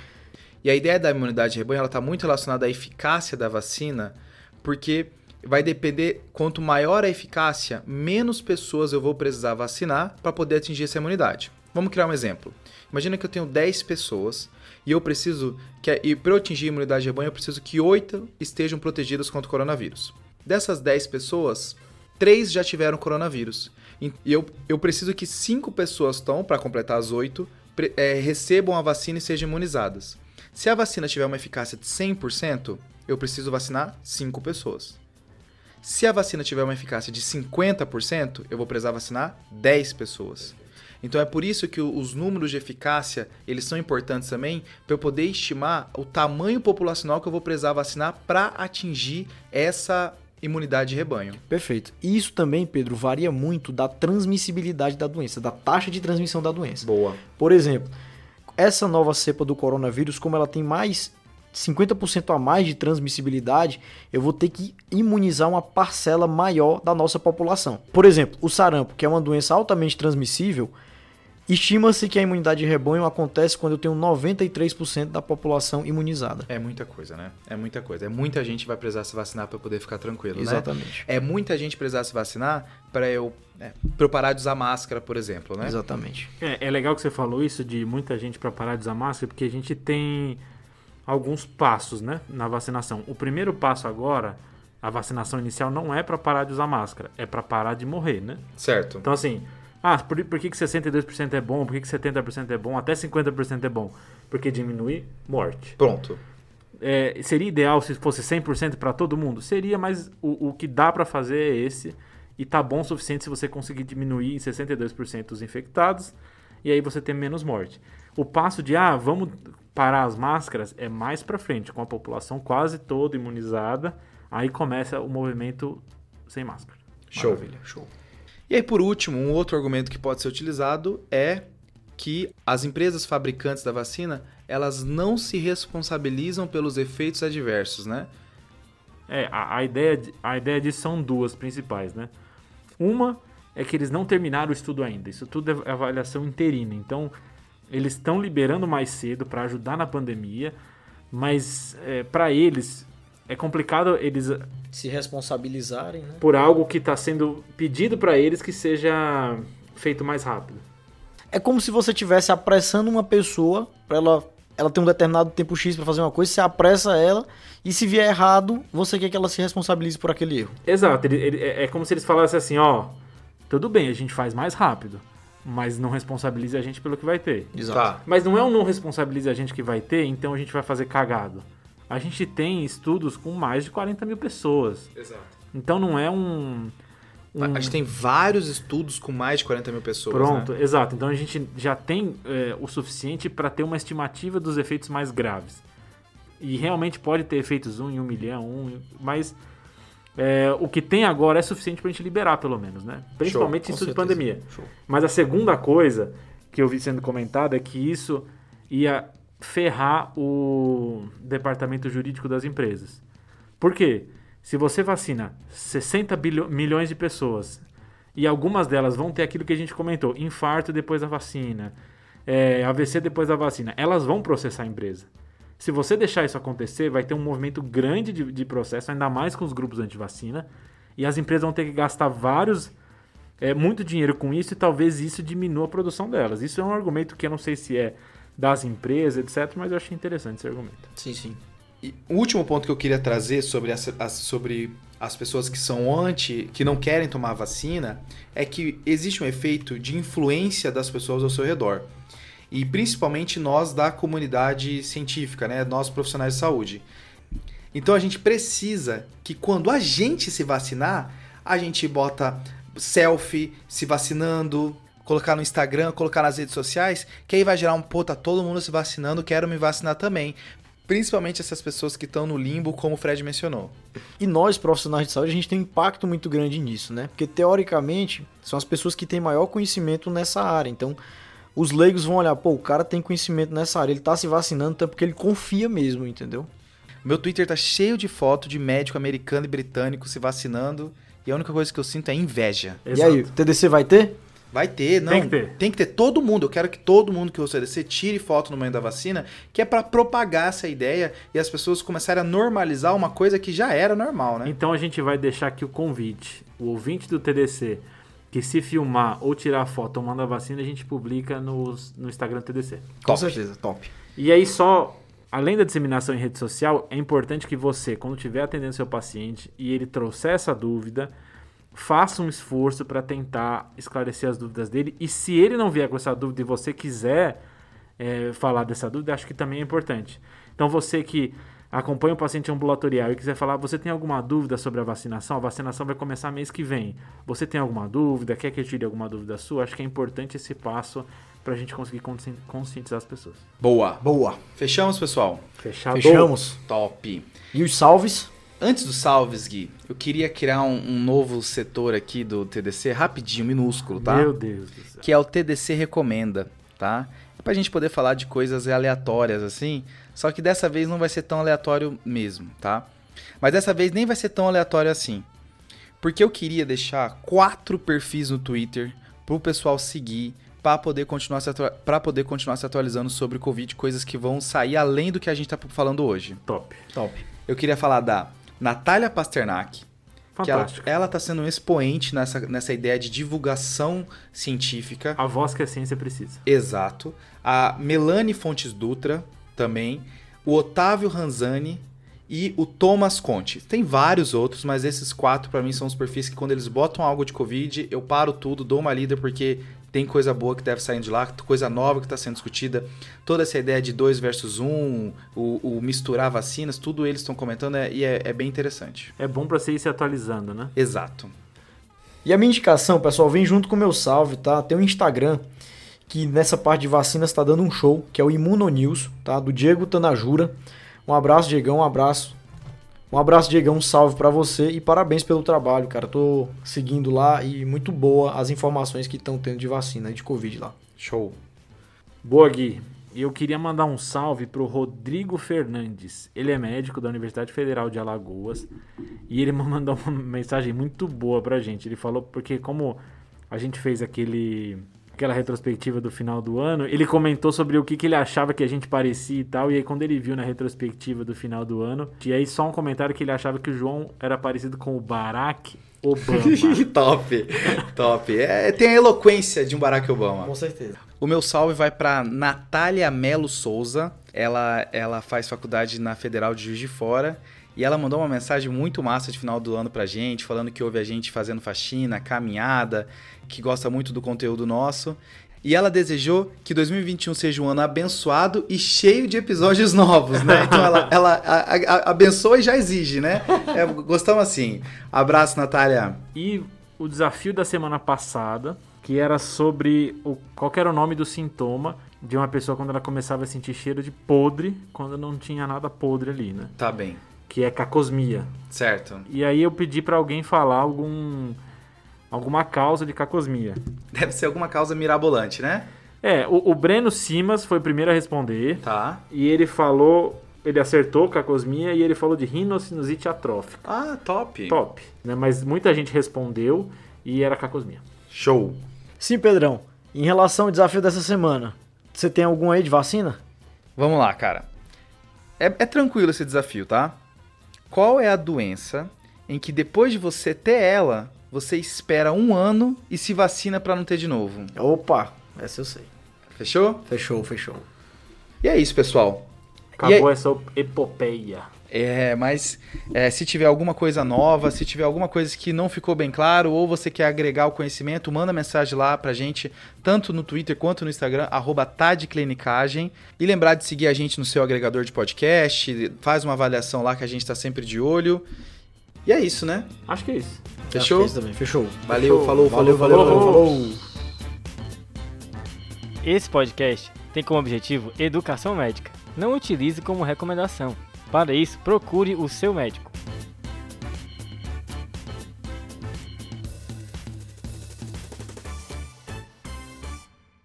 E a ideia da imunidade de rebanho ela está muito relacionada à eficácia da vacina, porque vai depender quanto maior a eficácia, menos pessoas eu vou precisar vacinar para poder atingir essa imunidade. Vamos criar um exemplo. Imagina que eu tenho 10 pessoas e eu preciso que e para eu atingir a imunidade de rebanho eu preciso que 8 estejam protegidas contra o coronavírus. Dessas 10 pessoas, 3 já tiveram coronavírus. E eu, eu preciso que 5 pessoas estão, para completar as 8, pre- é, recebam a vacina e sejam imunizadas. Se a vacina tiver uma eficácia de 100%, eu preciso vacinar 5 pessoas. Se a vacina tiver uma eficácia de 50%, eu vou precisar vacinar 10 pessoas. Então é por isso que os números de eficácia, eles são importantes também para eu poder estimar o tamanho populacional que eu vou precisar vacinar para atingir essa imunidade de rebanho. Perfeito. E isso também, Pedro, varia muito da transmissibilidade da doença, da taxa de transmissão da doença. Boa. Por exemplo, essa nova cepa do coronavírus, como ela tem mais 50% a mais de transmissibilidade, eu vou ter que imunizar uma parcela maior da nossa população. Por exemplo, o sarampo, que é uma doença altamente transmissível, estima-se que a imunidade de rebanho acontece quando eu tenho 93% da população imunizada. É muita coisa, né? É muita coisa. É muita gente que vai precisar se vacinar para poder ficar tranquilo, né? Exatamente. É muita gente precisar se vacinar para eu, é, pra eu parar de usar máscara, por exemplo, né? Exatamente. É, é legal que você falou isso de muita gente para parar de usar máscara, porque a gente tem alguns passos, né, na vacinação. O primeiro passo agora, a vacinação inicial não é para parar de usar máscara, é para parar de morrer, né? Certo. Então assim, Ah, por, por que, que 62% é bom? Por que, que 70% é bom? Até 50% é bom? Porque diminui morte. Pronto. É, seria ideal se fosse 100% para todo mundo? Seria, mas o, o que dá para fazer é esse. E tá bom o suficiente se você conseguir diminuir em 62% os infectados. E aí você tem menos morte. O passo de, ah, vamos parar as máscaras é mais para frente, com a população quase toda imunizada. Aí começa o movimento sem máscara. Show. Maravilha, show. E aí, por último, um outro argumento que pode ser utilizado é que as empresas fabricantes da vacina, elas não se responsabilizam pelos efeitos adversos, né? É, a, a ideia, de- a ideia disso são duas principais, né? Uma é que eles não terminaram o estudo ainda. Isso tudo é avaliação interina. Então, eles estão liberando mais cedo para ajudar na pandemia, mas para eles é complicado eles Se responsabilizarem, né? por algo que está sendo pedido para eles que seja feito mais rápido. É como se você estivesse apressando uma pessoa para ela ela ter um determinado tempo X para fazer uma coisa, você apressa ela e se vier errado, você quer que ela se responsabilize por aquele erro. Exato, ele- ele- é é como se eles falassem assim, ó, tudo bem, a gente faz mais rápido, mas não responsabilize a gente pelo que vai ter. Tá. Mas não é um não responsabilize a gente que vai ter, então a gente vai fazer cagado. A gente tem estudos com mais de 40 mil pessoas. Exato. Então não é um. um- A gente tem vários estudos com mais de 40 mil pessoas. Pronto, Né? exato. Então a gente já tem é, o suficiente para ter uma estimativa dos efeitos mais graves. E realmente pode ter efeitos 1 em 1 milhão, um, mas é, o que tem agora é suficiente para a gente liberar, pelo menos, né? Principalmente com isso de pandemia. Show. Mas a segunda coisa que eu vi sendo comentada é que isso ia ferrar o departamento jurídico das empresas. Por quê? Se você vacina 60 bilho- milhões de pessoas e algumas delas vão ter aquilo que a gente comentou, infarto depois da vacina, é, AVC depois da vacina, elas vão processar a empresa. Se você deixar isso acontecer, vai ter um movimento grande de, de processo, ainda mais com os grupos anti-vacina, e as empresas vão ter que gastar vários é, muito dinheiro com isso e talvez isso diminua a produção delas. Isso é um argumento que eu não sei se é das empresas, etc., mas eu achei interessante esse argumento. Sim, sim. E o último ponto que eu queria trazer sobre as, sobre as pessoas que são anti, que não querem tomar vacina, é que existe um efeito de influência das pessoas ao seu redor. E principalmente nós da comunidade científica, né? Nós profissionais de saúde. Então a gente precisa que quando a gente se vacinar, a gente bota selfie se vacinando, colocar no Instagram, colocar nas redes sociais, que aí vai gerar um, pô, tá todo mundo se vacinando, quero me vacinar também. Principalmente essas pessoas que estão no limbo, como o Fred mencionou. E nós, profissionais de saúde, a gente tem um impacto muito grande nisso, né? Porque teoricamente são as pessoas que têm maior conhecimento nessa área. Então, os leigos vão olhar, pô, o cara tem conhecimento nessa área, ele tá se vacinando, é porque ele confia mesmo, entendeu? Meu Twitter tá cheio de foto de médico americano e britânico se vacinando. E a única coisa que eu sinto é inveja. E aí, o TDC vai ter? Vai ter, não. Tem que ter. Tem que ter todo mundo. Eu quero que todo mundo que usa o CDC tire foto no meio da vacina, que é pra propagar essa ideia e as pessoas começarem a normalizar uma coisa que já era normal, né? Então a gente vai deixar aqui o convite. O ouvinte do TDC que se filmar ou tirar foto tomando a vacina, a gente publica nos- no Instagram do TDC. Com Top. certeza, top. E aí só, além da disseminação em rede social, é importante que você, quando estiver atendendo seu paciente e ele trouxer essa dúvida, faça um esforço para tentar esclarecer as dúvidas dele. E se ele não vier com essa dúvida e você quiser é, falar dessa dúvida, acho que também é importante. Então você que acompanha o paciente ambulatorial e quiser falar, você tem alguma dúvida sobre a vacinação? A vacinação vai começar mês que vem. Você tem alguma dúvida? Quer que eu tire alguma dúvida sua? Acho que é importante esse passo para a gente conseguir consci- conscientizar as pessoas. Boa. Boa. Fechamos, pessoal? Fechado. Fechamos. Top. E os salves? Antes dos salves, Gui, eu queria criar um, um novo setor aqui do TDC, rapidinho, minúsculo, tá? Meu Deus do céu. que é o TDC Recomenda, tá? É pra gente poder falar de coisas aleatórias assim, só que dessa vez não vai ser tão aleatório mesmo, tá? Mas dessa vez nem vai ser tão aleatório assim. Porque eu queria deixar quatro perfis no Twitter pro pessoal seguir para poder continuar se para poder continuar se atualizando sobre o Covid, coisas que vão sair além do que a gente tá falando hoje. Top. Top. Eu queria falar da Natália Pasternak, que ela, Fantástico. ela tá sendo um expoente nessa, nessa ideia de divulgação científica. A voz que a ciência precisa. Exato. A Melanie Fontes Dutra também. O Otávio Ranzani e o Thomas Conte. Tem vários outros, mas esses quatro para mim são os perfis que quando eles botam algo de Covid, eu paro tudo, dou uma lida porque tem coisa boa que deve sair de lá, coisa nova que está sendo discutida. Toda essa ideia de dois versus um, o, o misturar vacinas, tudo eles estão comentando é, e é, é, bem interessante. É bom para você ir se atualizando, né? Exato. E a minha indicação, pessoal, vem junto com o meu salve, tá? Tem um Instagram que nessa parte de vacinas está dando um show, que é o Imunonews, tá? Do Diego Tanajura. Um abraço, Diegão, um abraço. Um abraço, Diegão, um salve para você e parabéns pelo trabalho, cara. Tô seguindo lá e muito boa as informações que estão tendo de vacina de Covid lá. Show. Boa, Gui. Eu queria mandar um salve pro Rodrigo Fernandes. Ele é médico da Universidade Federal de Alagoas e ele <laughs> mandou uma mensagem muito boa pra gente. Ele falou porque como a gente fez aquele aquela retrospectiva do final do ano, ele comentou sobre o que, que ele achava que a gente parecia e tal. E aí, quando ele viu na retrospectiva do final do ano, e aí só um comentário que ele achava que o João era parecido com o Barack Obama. <laughs> top, top. É, tem a eloquência de um Barack Obama. Com certeza. O meu salve vai para Natália Melo Souza. Ela, ela faz faculdade na Federal de Juiz de Fora. E ela mandou uma mensagem muito massa de final do ano pra gente, falando que ouve a gente fazendo faxina, caminhada, que gosta muito do conteúdo nosso. E ela desejou que 2021 seja um ano abençoado e cheio de episódios novos, né? <laughs> Então ela, ela a, a, abençoa e já exige, né? É, gostamos assim. Abraço, Natália. E o desafio da semana passada, que era sobre o, qual era o nome do sintoma de uma pessoa quando ela começava a sentir cheiro de podre, quando não tinha nada podre ali, né? Tá bem. Que é cacosmia. Certo. E aí eu pedi para alguém falar algum alguma causa de cacosmia. Deve ser alguma causa mirabolante, né? É, o, o, Breno Simas foi o primeiro a responder. Tá. E ele falou, ele acertou cacosmia e ele falou de rinocinusite atrófica. Ah, top. Top. Né? Mas muita gente respondeu e era cacosmia. Show. Sim, Pedrão. Em relação ao desafio dessa semana, você tem algum aí de vacina? Vamos lá, cara. É, é tranquilo esse desafio, tá? Qual é a doença em que depois de você ter ela, você espera um ano e se vacina para não ter de novo. Opa, essa eu sei. Fechou? Fechou, fechou. E é isso, pessoal. Acabou aí... essa epopeia. É, mas é, se tiver alguma coisa nova, se tiver alguma coisa que não ficou bem claro, ou você quer agregar o conhecimento, manda mensagem lá pra gente, tanto no Twitter quanto no Instagram, arroba Tadclinicagem. E lembrar de seguir a gente no seu agregador de podcast, faz uma avaliação lá que a gente tá sempre de olho. E é isso, né? Acho que é isso. Fechou? Também. Fechou. Valeu, Fechou. falou, falou, valeu, valeu, falou. falou. Esse podcast tem como objetivo educação médica. Não utilize como recomendação. Para isso, procure o seu médico.